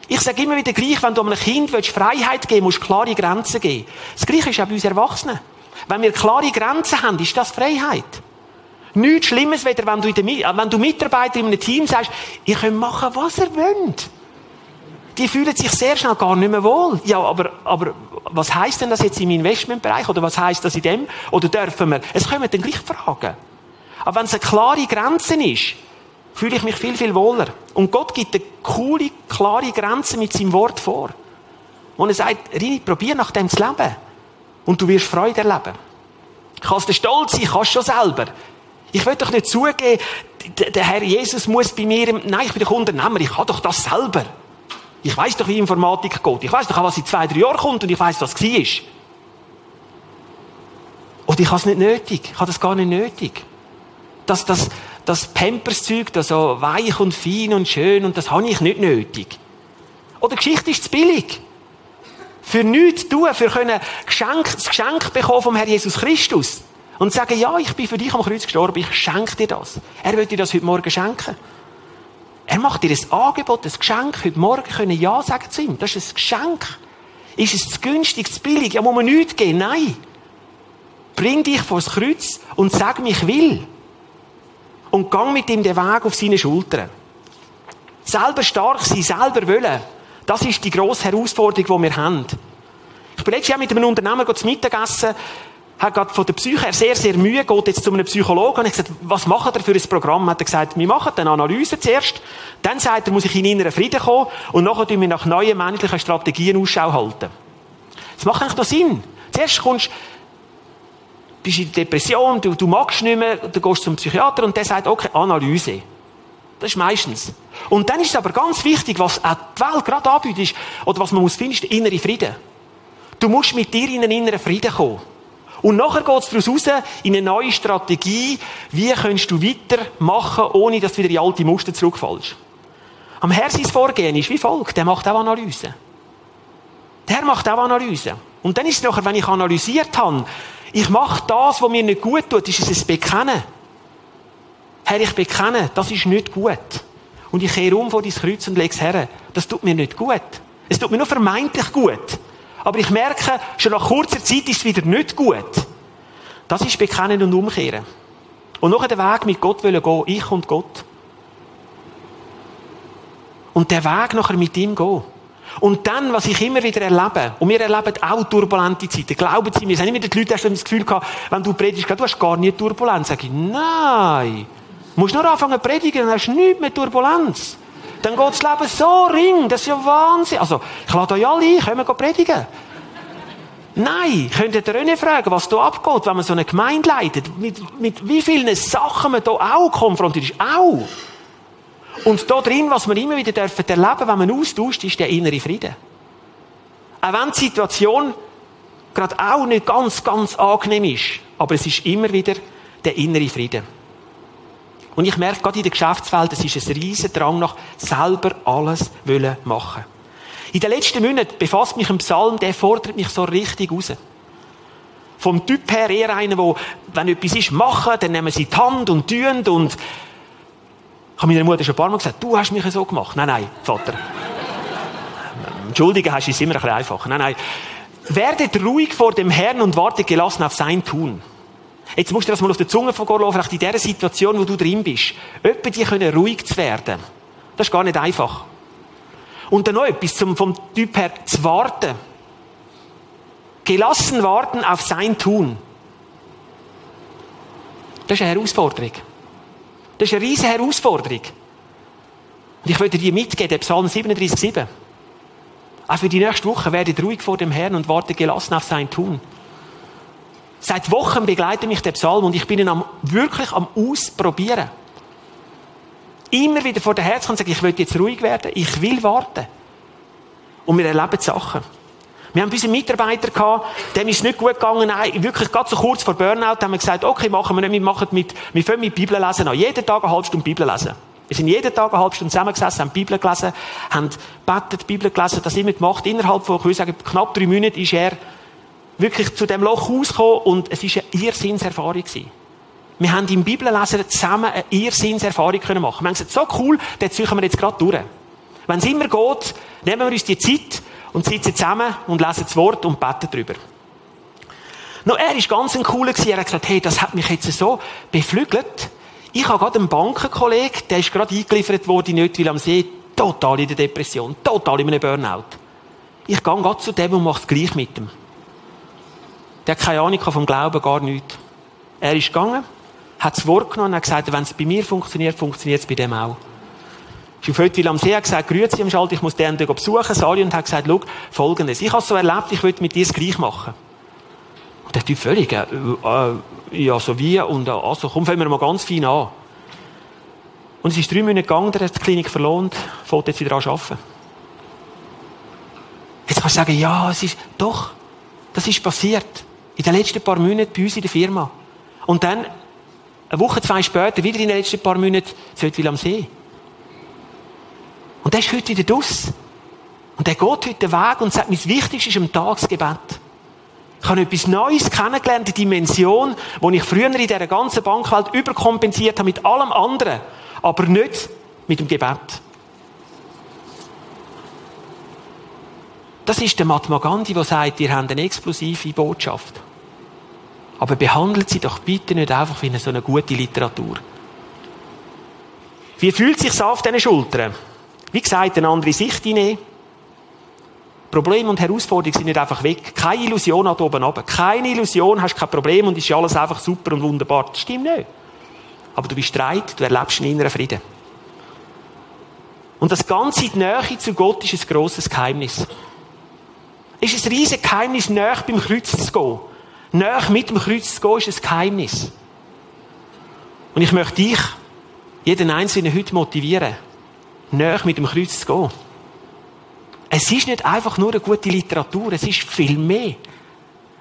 Ich sage immer wieder gleich, wenn du einem Kind willst, Freiheit geben musst du klare Grenzen geben. Das Gleiche ist auch bei uns Erwachsenen. Wenn wir klare Grenzen haben, ist das Freiheit. Nichts Schlimmes, weder wenn du, der, äh, wenn du Mitarbeiter in einem Team sagst, ihr könnt machen, was ihr wollt. Die fühlen sich sehr schnell gar nicht mehr wohl. Ja, aber, aber was heißt denn das jetzt im Investmentbereich? Oder was heißt das in dem? Oder dürfen wir? Es kommen dann gleich Fragen. Aber wenn es eine klare Grenze ist, fühle ich mich viel, viel wohler. Und Gott gibt eine coole, klare Grenze mit seinem Wort vor. Und er sagt, Rini, probier nach dem zu leben. Und du wirst Freude erleben. Kannst du stolz sein, kannst schon selber. Ich will doch nicht zugeben, der Herr Jesus muss bei mir, nein, ich bin doch Unternehmer, ich habe doch das selber. Ich weiß doch, wie Informatik geht. Ich weiß doch auch, was in zwei, drei Jahren kommt und ich weiß, was war. Oder ich habe es nicht nötig. Ich habe das gar nicht nötig. Das, das, das Pampers-Zeug, das so weich und fein und schön, und das habe ich nicht nötig. Oder Geschichte ist zu billig. Für nichts tun, für können Geschenk, das Geschenk bekommen vom Herrn Jesus Christus. Und sagen, ja, ich bin für dich am Kreuz gestorben, ich schenke dir das. Er will dir das heute Morgen schenken. Er macht dir ein Angebot, ein Geschenk. Heute Morgen können Ja sagen zu ihm. Das ist ein Geschenk. Ist es zu günstig, zu billig? Ja, muss man nichts geben? Nein. Bring dich vor das Kreuz und sag mir, ich will. Und gang mit ihm den Weg auf seine Schultern. Selber stark sein, selber wollen. Das ist die grosse Herausforderung, die wir haben. Ich bin letztes Jahr mit einem Unternehmer zu Mittagessen hat gerade von der Psyche her sehr, sehr Mühe, geht jetzt zu einem Psychologen und hat gesagt, was macht er für ein Programm? Hat er gesagt, wir machen eine Analyse zuerst, dann sagt er, muss ich in inneren Frieden kommen und nachher tun wir nach neuen menschlichen Strategien Ausschau halten. Das macht eigentlich noch Sinn. Zuerst kommst bist in Depression, du, du magst nicht mehr, du gehst zum Psychiater und der sagt, okay, Analyse. Das ist meistens. Und dann ist es aber ganz wichtig, was auch die Welt gerade anbietet, oder was man muss finden, ist der innere Frieden. Du musst mit dir in einen inneren Frieden kommen. Und nachher geht es daraus raus in eine neue Strategie, wie kannst du weitermachen, ohne dass du wieder in alte Muster zurückfallst. Am Herr Vorgehen ist wie folgt, der macht auch Analyse. Der macht auch Analyse. Und dann ist es nachher, wenn ich analysiert habe, ich mache das, was mir nicht gut tut, ist es ein Bekennen. Herr, ich bekenne, das ist nicht gut. Und ich kehre um vor dein Kreuz und lege es her. Das tut mir nicht gut. Es tut mir nur vermeintlich gut. Aber ich merke, schon nach kurzer Zeit ist es wieder nicht gut. Das ist Bekennen und Umkehren. Und noch den Weg mit Gott wollen gehen, ich und Gott. Und der Weg nachher mit ihm gehen. Und dann, was ich immer wieder erlebe, und wir erleben auch turbulente Zeiten, glauben Sie mir, es haben immer die Leute hast das Gefühl gehabt, wenn du predigst, du hast gar nicht Turbulenz. Sag ich, nein. Du musst nur anfangen zu predigen, dann hast du nichts mehr Turbulenz. Dann geht das Leben so ring, das ist ja Wahnsinn. Also, ich lade euch alle ein, können wir predigen. Nein, könnt ihr René fragen, was da abgeht, wenn man so eine Gemeinde leitet. Mit, mit wie vielen Sachen man da auch konfrontiert ist. Auch. Und da drin, was wir immer wieder dürfen erleben, wenn man austauscht, ist der innere Frieden. Auch wenn die Situation gerade auch nicht ganz, ganz angenehm ist. Aber es ist immer wieder der innere Frieden. Und ich merke gerade in der Geschäftswelt, es ist ein riesen Drang nach selber alles wollen machen. In den letzten Monaten befasst mich ein Psalm, der fordert mich so richtig raus. Vom Typ her eher einer, der, wenn etwas ist, machen, dann nehmen sie die Hand und tun und ich habe meiner Mutter schon ein paar Mal gesagt, du hast mich so gemacht. Nein, nein, Vater. Entschuldigen hast du es immer ein bisschen einfacher. Nein, nein. Werdet ruhig vor dem Herrn und wartet gelassen auf sein Tun. Jetzt musst du das mal auf der Zunge von vielleicht in dieser Situation, wo du drin bist. Etwa die können ruhig zu werden. Das ist gar nicht einfach. Und dann noch etwas zum, vom Typ her zu warten. Gelassen warten auf sein Tun. Das ist eine Herausforderung. Das ist eine riesige Herausforderung. Und ich würde dir mitgeben, der Psalm 37,7. Auch für die nächste Woche werdet ruhig vor dem Herrn und warte gelassen auf sein Tun. Seit Wochen begleitet mich der Psalm und ich bin ihn am, wirklich am Ausprobieren. Immer wieder vor der Herz und sage, ich will jetzt ruhig werden, ich will warten. Und wir erleben Sachen. Wir haben unseren Mitarbeiter gehabt, dem ist es nicht gut gegangen, nein, wirklich gerade so kurz vor Burnout haben wir gesagt, okay, machen wir nicht, wir machen mit, wir fangen mit Bibel lesen an. Jeden Tag eine halbe Stunde Bibel lesen. Wir sind jeden Tag eine halbe Stunde zusammengesessen, haben Bibel gelesen, haben betet, Bibel gelesen, das immer gemacht. Innerhalb von, ich würde sagen, knapp drei Minuten ist er wirklich zu dem Loch rausgekommen und es war eine Irrsinnserfahrung gewesen. Wir haben im Bibellesen zusammen eine Irrsinnserfahrung können machen. Wir haben gesagt, so cool, das ziehen wir jetzt gerade durch. Wenn es immer geht, nehmen wir uns die Zeit und sitzen zusammen und lesen das Wort und beten darüber. No, er ist ganz ein cooler gewesen. Er hat gesagt, hey, das hat mich jetzt so beflügelt. Ich habe gerade einen Bankenkollegen, der ist gerade eingeliefert worden in Nötwil am See, total in der Depression, total in einem Burnout. Ich gehe gerade zu dem und mache es gleich mit ihm. Der hat keine Ahnung vom Glauben, gar nichts. Er ist gegangen, hat das Wort genommen und hat gesagt, wenn es bei mir funktioniert, funktioniert es bei dem auch. Ich auf heute am See hat gesagt, grüezi am Schalt, ich muss den besuchen, Sali, und hat gesagt, schau, folgendes. Ich habe es so erlebt, ich will mit dir es gleich machen. Und der Typ völlig, äh, äh, ja, so wie, und also, komm, fangen wir mal ganz fein an. Und es ist drei Monate gegangen, der hat die Klinik verlohnt, fängt jetzt wieder an arbeiten. Jetzt kannst du sagen, ja, es ist, doch, das ist passiert. In den letzten paar Monaten bei uns in der Firma. Und dann, eine Woche, zwei später, wieder in den letzten paar Monaten, Söldwil am See. Und der ist heute wieder draus. Und der geht heute den Weg und sagt, mein Wichtigstes ist im Tagsgebet. Ich habe etwas Neues kennengelernt, die Dimension, die ich früher in dieser ganzen Bankwelt überkompensiert habe mit allem anderen, aber nicht mit dem Gebet. Das ist der Mahatma Gandhi, der sagt, ihr habt eine explosive Botschaft. Aber behandelt sie doch bitte nicht einfach wie so eine gute Literatur. Wie fühlt sich auf diesen Schultern? Wie gesagt, eine andere Sicht hinein. Probleme und Herausforderungen sind nicht einfach weg. Keine Illusion hat oben runter. Keine Illusion, hast kein Problem und ist alles einfach super und wunderbar. Das stimmt nicht. Aber du bist streit, du erlebst einen inneren Frieden. Und das ganze in Nähe zu Gott ist ein grosses Geheimnis. Es ist ein riesiges Geheimnis, näher beim Kreuz zu gehen. Näher mit dem Kreuz zu gehen, ist ein Geheimnis. Und ich möchte dich, jeden Einzelnen heute motivieren, näher mit dem Kreuz zu gehen. Es ist nicht einfach nur eine gute Literatur, es ist viel mehr.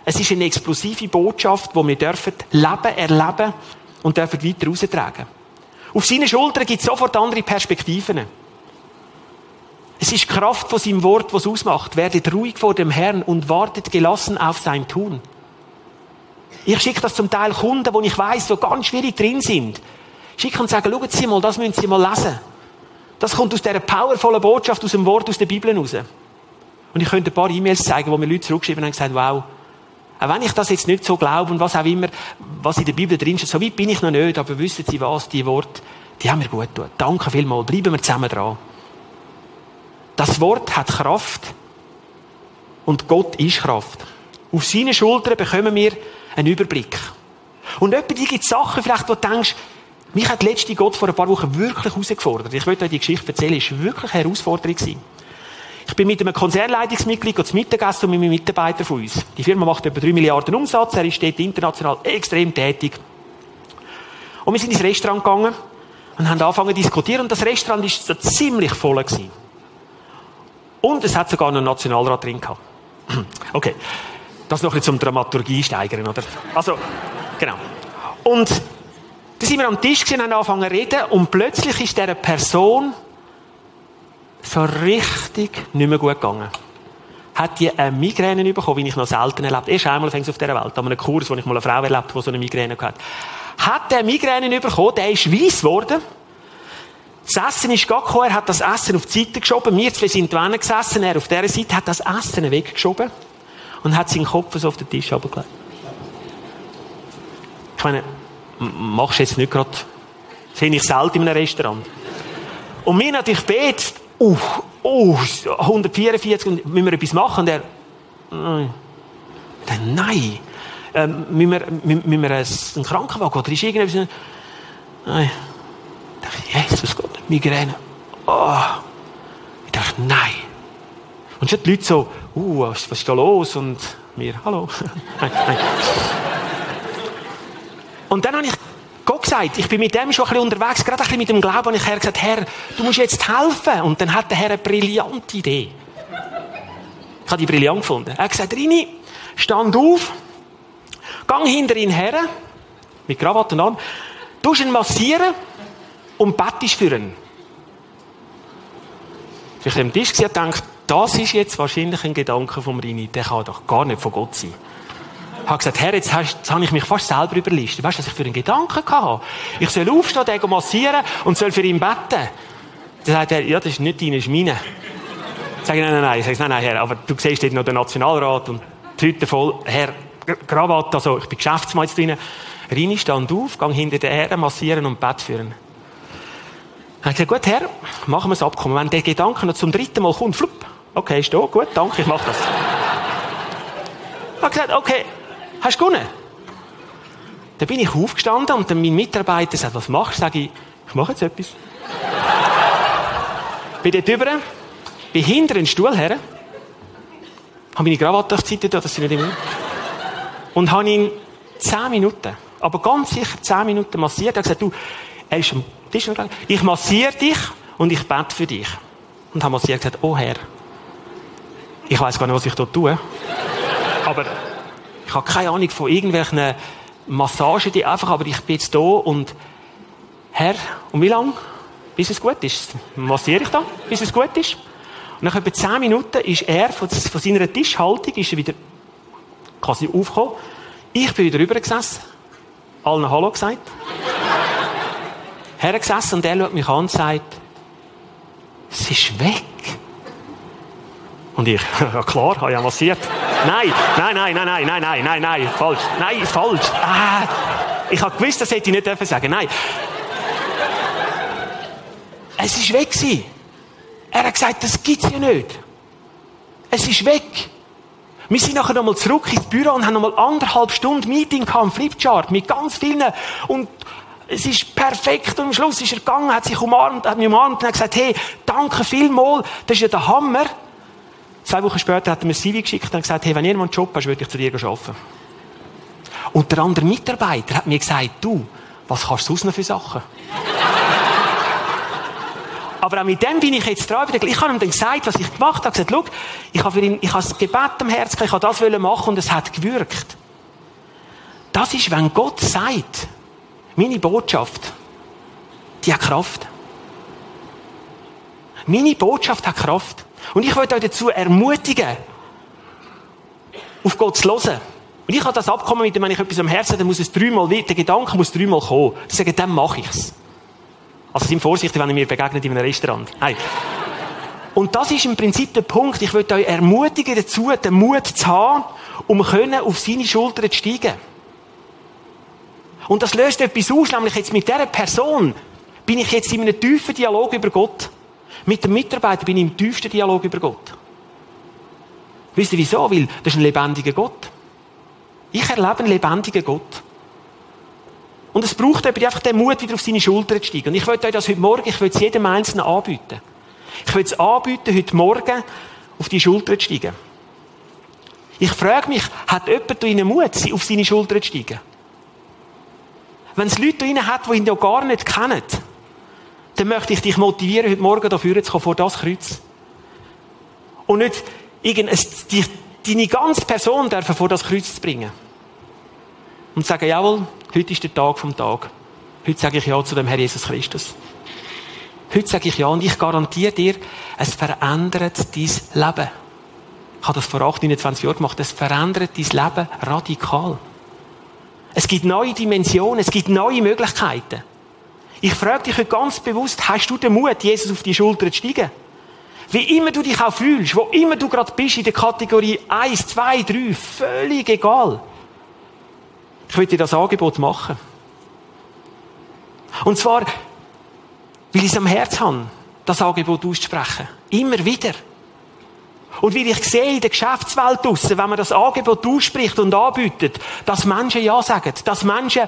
Es ist eine explosive Botschaft, die wir dürfen leben, erleben und dürfen weiter austragen. Auf seinen Schultern gibt es sofort andere Perspektiven. Es ist Kraft von seinem Wort, was ausmacht. Werdet ruhig vor dem Herrn und wartet gelassen auf sein Tun. Ich schicke das zum Teil Kunden, wo ich weiß, die ganz schwierig drin sind. Schicke und sage, schauen Sie mal, das müssen Sie mal lesen. Das kommt aus dieser powervollen Botschaft, aus dem Wort, aus der Bibel raus. Und ich könnte ein paar E-Mails zeigen, wo mir Leute zurückgeschrieben haben und gesagt, wow, auch wenn ich das jetzt nicht so glaube und was auch immer, was in der Bibel drin steht, so weit bin ich noch nicht, aber wissen Sie was, die Worte, die haben mir gut getan. Danke vielmals, bleiben wir zusammen dran. Das Wort hat Kraft und Gott ist Kraft. Auf seinen Schultern bekommen wir einen Überblick. Und etwa die gibt Sachen vielleicht, wo du denkst, mich hat letzte Gott vor ein paar Wochen wirklich herausgefordert. Ich möchte euch die Geschichte erzählen. Es war wirklich eine Herausforderung. Ich bin mit einem Konzernleitungsmitglied zum Mittagessen und mit einem Mitarbeiter von uns. Die Firma macht etwa 3 Milliarden Umsatz. Er ist dort international extrem tätig. Und wir sind ins Restaurant gegangen und haben angefangen zu diskutieren. Und das Restaurant war so ziemlich voll. Gewesen. Und es hat sogar einen Nationalrat drin gehabt. Okay. Das noch ein bisschen zum Dramaturgie steigern, oder? Also, genau. Und dann sind wir am Tisch und haben angefangen zu reden und plötzlich ist dieser Person so richtig nicht mehr gut gegangen. Hat die eine Migräne bekommen, wie ich noch selten erlebt. Erst einmal fängt es auf dieser Welt, an einem Kurs, wo ich mal eine Frau erlebt habe, die so eine Migräne hatte. Hat der Migräne bekommen, der ist weiss geworden. Das Essen ist gekommen, er hat das Essen auf die Seite geschoben. Wir zwei sind drinnen gesessen, er auf dieser Seite hat das Essen weggeschoben und hat seinen Kopf so auf den Tisch abgelegt. Ich meine, machst du jetzt nicht gerade, sehe ich selten in einem Restaurant. Und mir natürlich betet, uh, uh, 144, und müssen wir etwas machen? Und er, nein. nein. Ähm, müssen wir, müssen wir einen Krankenwagen oder ist irgendetwas? Nein. Ich dachte, Jesus Gott, Migräne. Oh. Ich dachte, nein. Und schon die Leute so, uh, was, was ist da los? Und mir, hallo. nein, nein. Und dann habe ich Gott gesagt, ich bin mit dem schon ein bisschen unterwegs, gerade ein bisschen mit dem Glauben, und ich habe gesagt, Herr, du musst jetzt helfen. Und dann hat der Herr eine brillante Idee. Ich habe die brillant gefunden. Er hat gesagt, Rini, stand auf, gang hinter ihn her, mit Krawatte allem, du ihn massieren und bettest für ihn. Ich am Tisch gesehen und gedacht, das ist jetzt wahrscheinlich ein Gedanke von Rini, der kann doch gar nicht von Gott sein habe gesagt, Herr, jetzt, hast, jetzt habe ich mich fast selber überlistet. Weißt du, was ich für einen Gedanken hatte? Ich soll aufstehen, den massieren und soll für ihn beten. Dann sagt er, ja, das ist nicht deine, das ist meine. Ich, nein, nein, nein. Ich sage, nein, nein, Herr, aber du siehst dort noch den Nationalrat und die Hütte voll. Herr, Krawatte, also ich bin Geschäftsmann jetzt drin. Rini, stand auf, gang hinter den Herren massieren und Bett führen. Er hat gesagt, gut, Herr, machen wir das Abkommen. Wenn der Gedanke noch zum dritten Mal kommt, flupp, okay, ist da, gut, danke, ich mache das. Er hat gesagt, okay, Hast du gewonnen? Dann bin ich aufgestanden und dann mein Mitarbeiter sagt, was machst du? Sag ich, ich mache jetzt etwas. bin dort drüber, bin hinter den Stuhl her, habe meine Krawatte auf Seite dass sie nicht immer... Und habe ihn zehn Minuten aber ganz sicher zehn Minuten massiert. Er hat gesagt, du, er ist am Tisch gegangen. Ich massiere dich und ich bete für dich. Und habe massiert gesagt, oh Herr, ich weiß gar nicht, was ich dort tue. aber ich habe keine Ahnung von irgendwelchen Massagen, die einfach, aber ich bin jetzt da und Herr, und wie lange? Bis es gut ist. Massiere ich da, bis es gut ist. Und nach etwa zehn Minuten ist er von, von seiner Tischhaltung ist er wieder quasi aufgekommen. Ich bin wieder rübergesessen, allen Hallo gesagt. Hergesessen und er schaut mich an und sagt, es ist weg. Und ich, ja klar, habe ja massiert. Nein, nein, nein, nein, nein, nein, nein, nein, nein, falsch. Nein, falsch. Ah, ich habe gewusst, das hätte ich nicht dürfen sagen. Nein. Es ist weg gewesen. Er hat gesagt, das gibt's ja nicht. Es ist weg. Wir sind nachher nochmal zurück ins Büro und haben nochmal anderthalb Stunden Meeting gehabt, Flipchart, mit ganz vielen. Und es ist perfekt und am Schluss ist er gegangen, hat sich umarmt, hat mich umarmt und hat gesagt, hey, danke vielmals, das ist ja der Hammer. Zwei Wochen später hat er mir ein CV geschickt und gesagt, hey, wenn jemand einen Job hast, würde ich zu dir arbeiten. Und der andere Mitarbeiter hat mir gesagt, du, was kannst du sonst für Sachen? Aber auch mit dem bin ich jetzt dran. Ich habe ihm dann gesagt, was ich gemacht habe. Ich habe gesagt, ich habe für ihn, ich habe das Gebet am Herzen, ich habe das machen und es hat gewirkt. Das ist, wenn Gott sagt, meine Botschaft, die hat Kraft. Meine Botschaft hat Kraft. Und ich wollte euch dazu ermutigen, auf Gott zu hören. Und ich habe das Abkommen mit dem, wenn ich etwas am Herzen habe, dann muss es dreimal, der Gedanke muss dreimal kommen. Ich sage, dann mache ich es. Also sind vorsichtig, wenn ihr mir begegnet in einem Restaurant. Nein. Und das ist im Prinzip der Punkt. Ich möchte euch ermutigen dazu, den Mut zu haben, um auf seine Schultern zu steigen. Und das löst etwas aus, nämlich jetzt mit dieser Person bin ich jetzt in einem tiefen Dialog über Gott. Mit dem Mitarbeiter bin ich im tiefsten Dialog über Gott. Wisst ihr wieso? Weil das ist ein lebendiger Gott. Ich erlebe einen lebendigen Gott. Und es braucht eben einfach den Mut, wieder auf seine Schulter zu steigen. Und ich möchte euch das heute Morgen, ich will es jedem Einzelnen anbieten. Ich will es anbieten, heute Morgen auf die Schulter zu steigen. Ich frage mich, hat jemand Ihnen Mut, auf seine Schulter zu steigen? Wenn es Leute drinnen hat, die ihn ja gar nicht kennen, dann möchte ich dich motivieren, heute Morgen dafür zu kommen, vor das Kreuz. Und nicht irgendein, deine ganze Person dürfen vor das Kreuz zu bringen. Und sagen, jawohl, heute ist der Tag vom Tag. Heute sage ich Ja zu dem Herr Jesus Christus. Heute sage ich Ja und ich garantiere dir, es verändert dein Leben. Ich habe das vor 8, 29 Jahren gemacht. Es verändert dein Leben radikal. Es gibt neue Dimensionen, es gibt neue Möglichkeiten. Ich frage dich heute ganz bewusst, hast du den Mut, Jesus auf die Schulter zu steigen? Wie immer du dich auch fühlst, wo immer du gerade bist in der Kategorie 1, 2, 3, völlig egal. Ich will dir das Angebot machen. Und zwar, weil ich es am Herz habe, das Angebot auszusprechen. Immer wieder. Und wie ich sehe in der Geschäftswelt draussen, wenn man das Angebot ausspricht und anbietet, dass Menschen Ja sagen, dass Menschen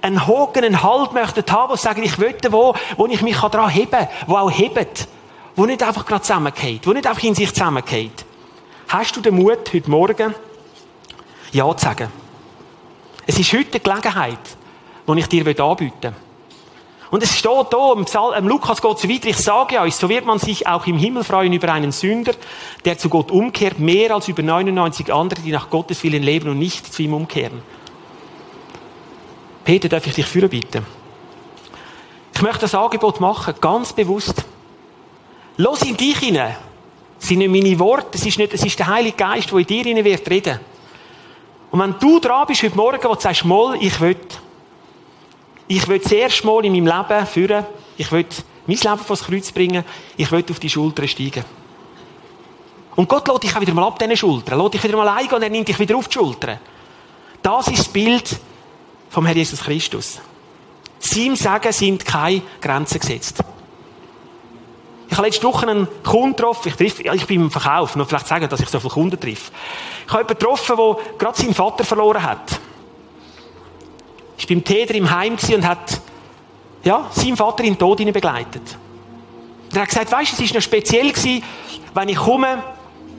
einen Haken, einen Halt möchten haben, die sagen, ich möchte wo, wo ich mich daran heben kann, wo auch hebt, wo nicht einfach gerade zusammengeht, wo nicht einfach in sich zusammengeht. Hast du den Mut, heute Morgen Ja zu sagen? Es ist heute die Gelegenheit, die ich dir anbieten will. Und es steht da, im, Psal im Lukas geht so weiter, ich sage euch, so wird man sich auch im Himmel freuen über einen Sünder, der zu Gott umkehrt, mehr als über 99 andere, die nach Gottes Willen leben und nicht zu ihm umkehren. Peter, darf ich dich führen bitten? Ich möchte das Angebot machen, ganz bewusst. Los in dich hinein. Das sind nicht meine Worte, es ist, nicht, es ist der Heilige Geist, der in dir hinein wird reden. Und wenn du dran bist heute Morgen, wo du sagst, mal, ich will ich will das erste Mal in meinem Leben führen. Ich will mein Leben vors Kreuz bringen. Ich will auf die Schultern steigen. Und Gott lädt dich auch wieder mal ab diesen Schultern. Lädt dich wieder mal eingehen und er nimmt dich wieder auf die Schultern. Das ist das Bild vom Herrn Jesus Christus. Seinem Sagen sind keine Grenzen gesetzt. Ich habe letzte Woche einen Kunden getroffen. Ich, treffe, ich bin im Verkauf. Noch vielleicht sagen, dass ich so viele Kunden treffe. Ich habe jemanden getroffen, der gerade seinen Vater verloren hat ist beim Täter im Heim und hat, ja, seinen Vater in den Tod begleitet. Und er hat gesagt, weißt du, es war noch speziell wenn ich komme,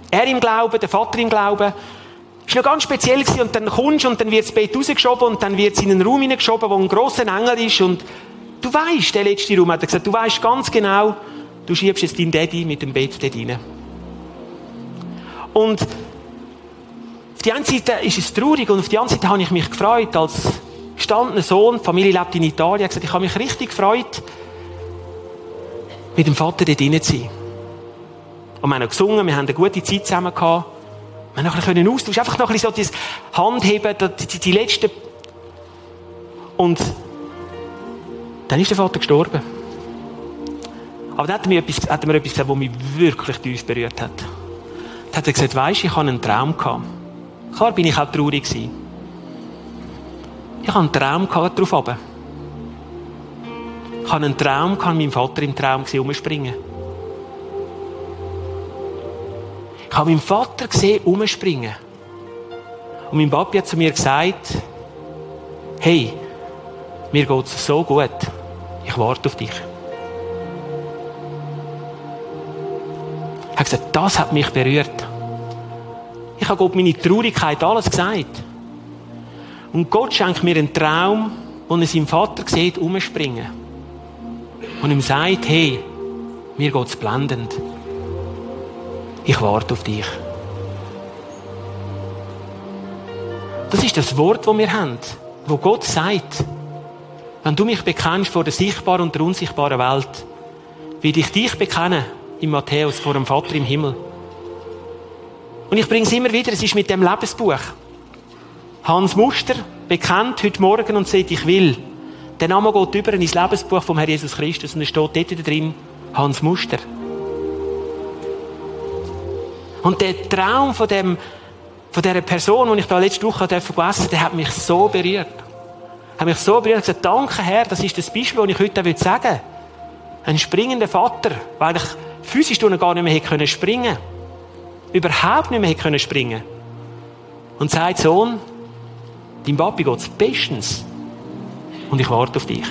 er im Glauben, der Vater im Glauben, ist noch ganz speziell. Und dann kommst und dann wird das Bett rausgeschoben und dann wird es in einen Raum hineingeschoben, wo ein grosser Engel ist und du weißt, der letzte Raum hat er gesagt, du weißt ganz genau, du schiebst jetzt deinen Daddy mit dem Bett dort rein. Und auf die einen Seite ist es traurig und auf die andere Seite habe ich mich gefreut als gestandener Sohn, die Familie lebt in Italien, ich gesagt, ich habe mich richtig gefreut, mit dem Vater dort drin zu sein. Und wir haben gesungen, wir haben eine gute Zeit zusammen gehabt. Wir haben noch ein bisschen austauschen, einfach noch ein bisschen so dieses Handheben, die, die, die letzten. Und dann ist der Vater gestorben. Aber dann hat er mir etwas, hat er mir etwas gesagt, was mich wirklich tief berührt hat. Dann hat er gesagt, weisst, ich hatte einen Traum gehabt. Klar bin ich auch traurig gewesen. Ich hatte einen Traum darauf runter. Ich hatte einen Traum gehabt, mein Vater im Traum gesehen, umspringen. Ich habe meinen Vater gesehen, umspringen. Und mein Papi hat zu mir gesagt, hey, mir geht es so gut. Ich warte auf dich. Er hat gesagt, das hat mich berührt. Ich habe Gott meine Traurigkeit alles gesagt. Und Gott schenkt mir einen Traum, wo er seinen Vater sieht, umspringen. Und ihm sagt, hey, mir geht's blendend. Ich warte auf dich. Das ist das Wort, das wir haben, wo Gott sagt, wenn du mich bekennst vor der sichtbaren und der unsichtbaren Welt, wie ich dich bekenne in Matthäus vor dem Vater im Himmel. Und ich bringe es immer wieder, es ist mit dem Lebensbuch. Hans Muster bekennt heute Morgen und sagt, ich will. Der Name geht über ins Lebensbuch vom Herrn Jesus Christus und es steht dort drin, Hans Muster. Und der Traum von dem, von dieser Person, die ich da letzte Woche gelesen durfte, der hat mich so berührt. Hat mich so berührt und gesagt, danke Herr, das ist das Beispiel, das ich heute sagen will. Ein springender Vater, weil ich physisch gar nicht mehr springen können. Überhaupt nicht mehr springen können. Und sagt, Sohn, dein Papi geht bestens. Und ich warte auf dich.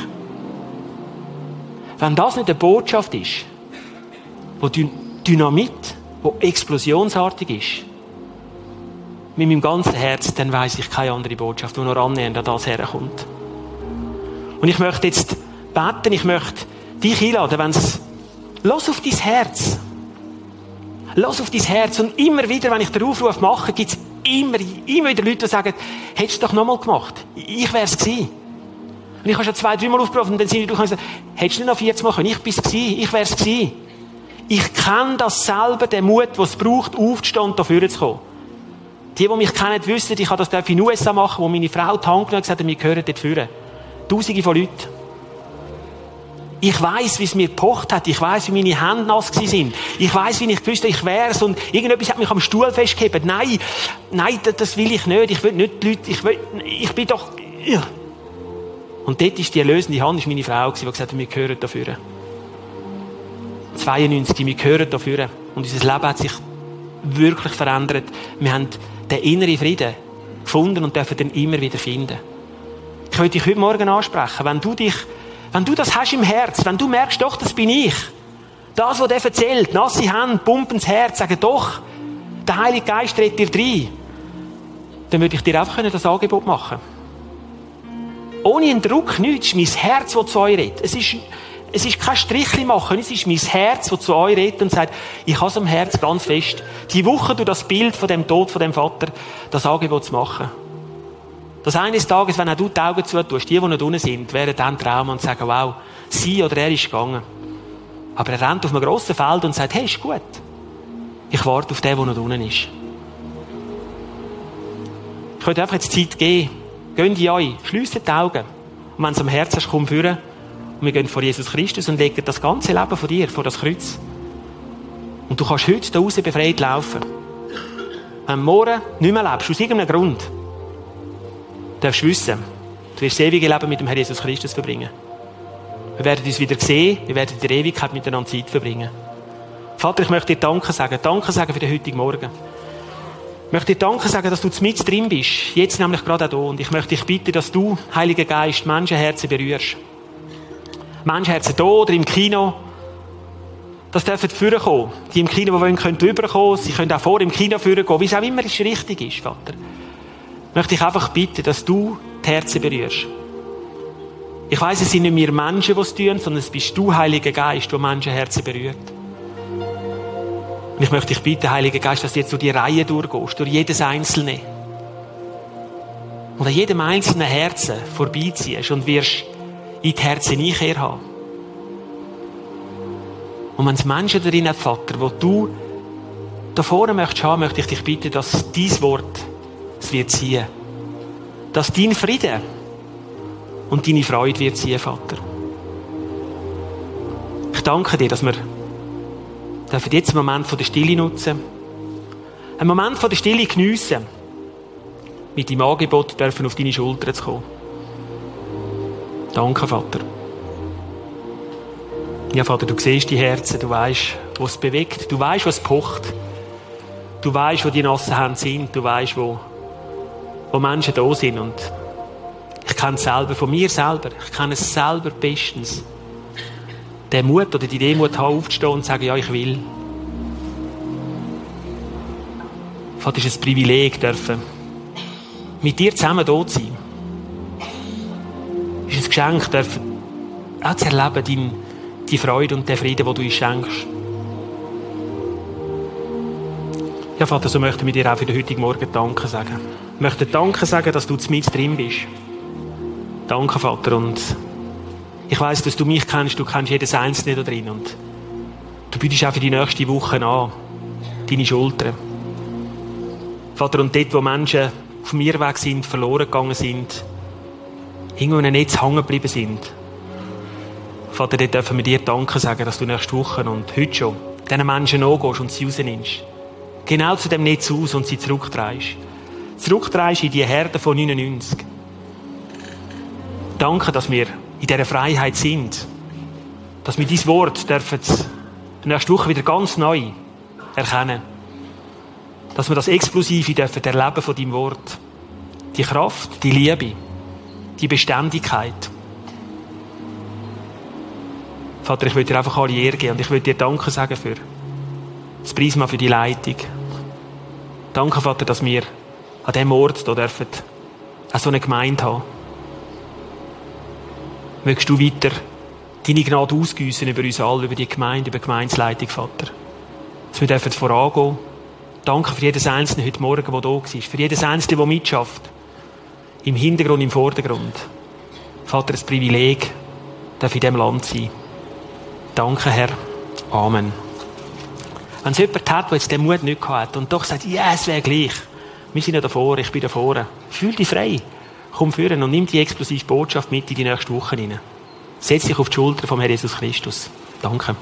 Wenn das nicht eine Botschaft ist, die Dynamit, die explosionsartig ist, mit meinem ganzen Herz, dann weiß ich keine andere Botschaft, die noch annähernd an das herkommt. Und ich möchte jetzt beten, ich möchte dich einladen, wenn es, los auf dein Herz. Los auf dein Herz. Und immer wieder, wenn ich den Aufruf mache, gibt es immer, immer wieder Leute, die sagen, hättest du doch nochmal gemacht. Ich wäre es gewesen. Und ich habe schon zwei, dreimal aufgerufen und dann sind die durch und gesagt, hättest du nicht noch 40 Mal können? Ich bin es gewesen. Ich wäre es gewesen. Ich kenne das selber, den Mut, den es braucht, aufzustehen und dafür zu kommen. Die, die mich kennen, wissen, ich habe das in den USA machen, wo meine Frau die Hand genommen und gesagt hat, wir gehören dort führen. Tausende von Leuten. Ich weiß, wie es mir gepocht hat. Ich weiß, wie meine Hände nass sind. Ich weiß, wie ich habe, ich wär's und irgendetwas hat mich am Stuhl festgehalten. Nein, nein, das will ich nicht. Ich will nicht die Leute, ich will, ich bin doch, und dort ist die erlösende Hand, ist meine Frau die gesagt hat, wir gehören dafür. 92, wir gehören dafür. Und unser Leben hat sich wirklich verändert. Wir haben den inneren Frieden gefunden und dürfen den immer wieder finden. Ich möchte dich heute Morgen ansprechen. Wenn du dich, wenn du das hast im Herz, wenn du merkst, doch, das bin ich. Das, was der erzählt, nasse Hände, pumpen ins Herz, sagen, doch, der Heilige Geist redet dir rein. Dann würde ich dir einfach das Angebot machen. Ohne einen Druck, nichts. Mein Herz, das zu euch redet. Es ist, es ist kein Strichli machen, es ist mein Herz, das zu euch redet und sagt, ich habe es am Herz ganz fest. Die Woche durch das Bild von dem Tod von dem Vater, das Angebot zu machen. Dass eines Tages, wenn auch du die Augen zutust, die, die nicht unten sind, werden dann Traum und sagen, wow, sie oder er ist gegangen. Aber er rennt auf einem grossen Feld und sagt, hey, ist gut. Ich warte auf den, der nicht unten ist. Ich könnte einfach jetzt Zeit geben. Geht in euch, schließt die Augen. Und wenn es am Herzen ist, komm führen. Und wir gehen vor Jesus Christus und legen das ganze Leben von dir vor das Kreuz. Und du kannst heute da raus befreit laufen. Wenn du morgen nicht mehr lebst, aus irgendeinem Grund, darfst wissen, du wirst das ewige Leben mit dem Herrn Jesus Christus verbringen. Wir werden uns wieder sehen, wir werden in der Ewigkeit miteinander Zeit verbringen. Vater, ich möchte dir Danke sagen. Danke sagen für den heutigen Morgen. Ich möchte dir Danke sagen, dass du mit drin bist. Jetzt nämlich gerade auch hier. Und ich möchte dich bitten, dass du, Heiliger Geist, Menschenherzen berührst. Menschenherzen hier oder im Kino. Das dürfen führen kommen. Die im Kino, die wollen, können rüberkommen. Sie können auch vor im Kino führen gehen. Wie es auch immer richtig ist, Vater. Möchte ich einfach bitten, dass du die Herzen berührst. Ich weiss, es sind nicht wir Menschen, die es tun, sondern es bist du, Heiliger Geist, der Menschenherzen berührt. Und ich möchte dich bitten, Heiliger Geist, dass du jetzt durch die Reihe durchgehst, durch jedes Einzelne. Und an jedem einzelnen Herzen vorbeiziehst und wirst in die Herzen Einkehr haben. Und wenn es Menschen darin hat, Vater, wo du da vorne möchtest haben, möchte ich dich bitten, dass dein Wort es wird ziehen. Dass dein Frieden und deine Freude wird ziehen, Vater. Ich danke dir, dass wir dürfen jetzt einen Moment von der Stille nutzen. Einen Moment von der Stille geniessen. Mit deinem Angebot dürfen auf deine Schultern zu kommen. Danke, Vater. Ja, Vater, du siehst die Herzen, du weißt, was bewegt, du weißt, was pocht. Du weißt, wo die nassen Hände sind, du weißt, wo, wo Menschen da sind. Und ich kenne es selber, von mir selber, ich kenne es selber bestens. Den Mut oder die Demut haben, aufzustehen und zu sagen, ja, ich will. Vater, es ist ein Privileg, dürfen mit dir zusammen da zu sein. Es ist ein Geschenk, dürfen auch zu erleben, dein, die Freude und den Frieden, den du uns schenkst. Ja, Vater, so möchten wir dir auch für den heutigen Morgen Danke sagen. Wir möchten Danke sagen, dass du mit drin bist. Danke, Vater. Und ich weiß, dass du mich kennst, du kennst jedes Einzelne da drin. Und du bietest auch für die nächste Woche an, deine Schultern. Vater, und dort, wo Menschen auf mir Weg sind, verloren gegangen sind, irgendwo in einem Netz hängen geblieben sind, Vater, dort dürfen wir dir Danke sagen, dass du nächste Woche und heute schon diesen Menschen angehst und sie rausnimmst. Genau zu dem Netz aus und sie zurücktreibst. Zurücktreibst in die Herde von 99. Danke, dass wir in dieser Freiheit sind. Dass wir dieses Wort dürfen nächste Woche wieder ganz neu erkennen. Dass wir das Explosive dürfen erleben von deinem Wort. Die Kraft, die Liebe, die Beständigkeit. Vater, ich will dir einfach alle Ehre geben und ich will dir Danke sagen für das Prisma, für die Leitung. Danke, Vater, dass wir an diesem Ort hier dürfen auch so eine Gemeinde haben. Möchtest du weiter deine Gnade ausgüssen über uns alle, über die Gemeinde, über die Gemeinsleitung, Vater. Dass wir dürfen vorangehen. Danke für jedes Einzelne heute Morgen, der da war. Für jedes Einzelne, der mitschafft. Im Hintergrund, im Vordergrund. Vater, ein Privileg, darf in diesem Land sein. Danke, Herr. Amen. Wenn es jemand hat, der jetzt den Mut nicht hat und doch sagt, ja, es wäre gleich. Wir sind ja davor, ich bin davor. Fühl dich frei. Komm führen und nimm die explosive Botschaft mit in die nächste Woche hinein. Setz dich auf die Schulter vom Herrn Jesus Christus. Danke.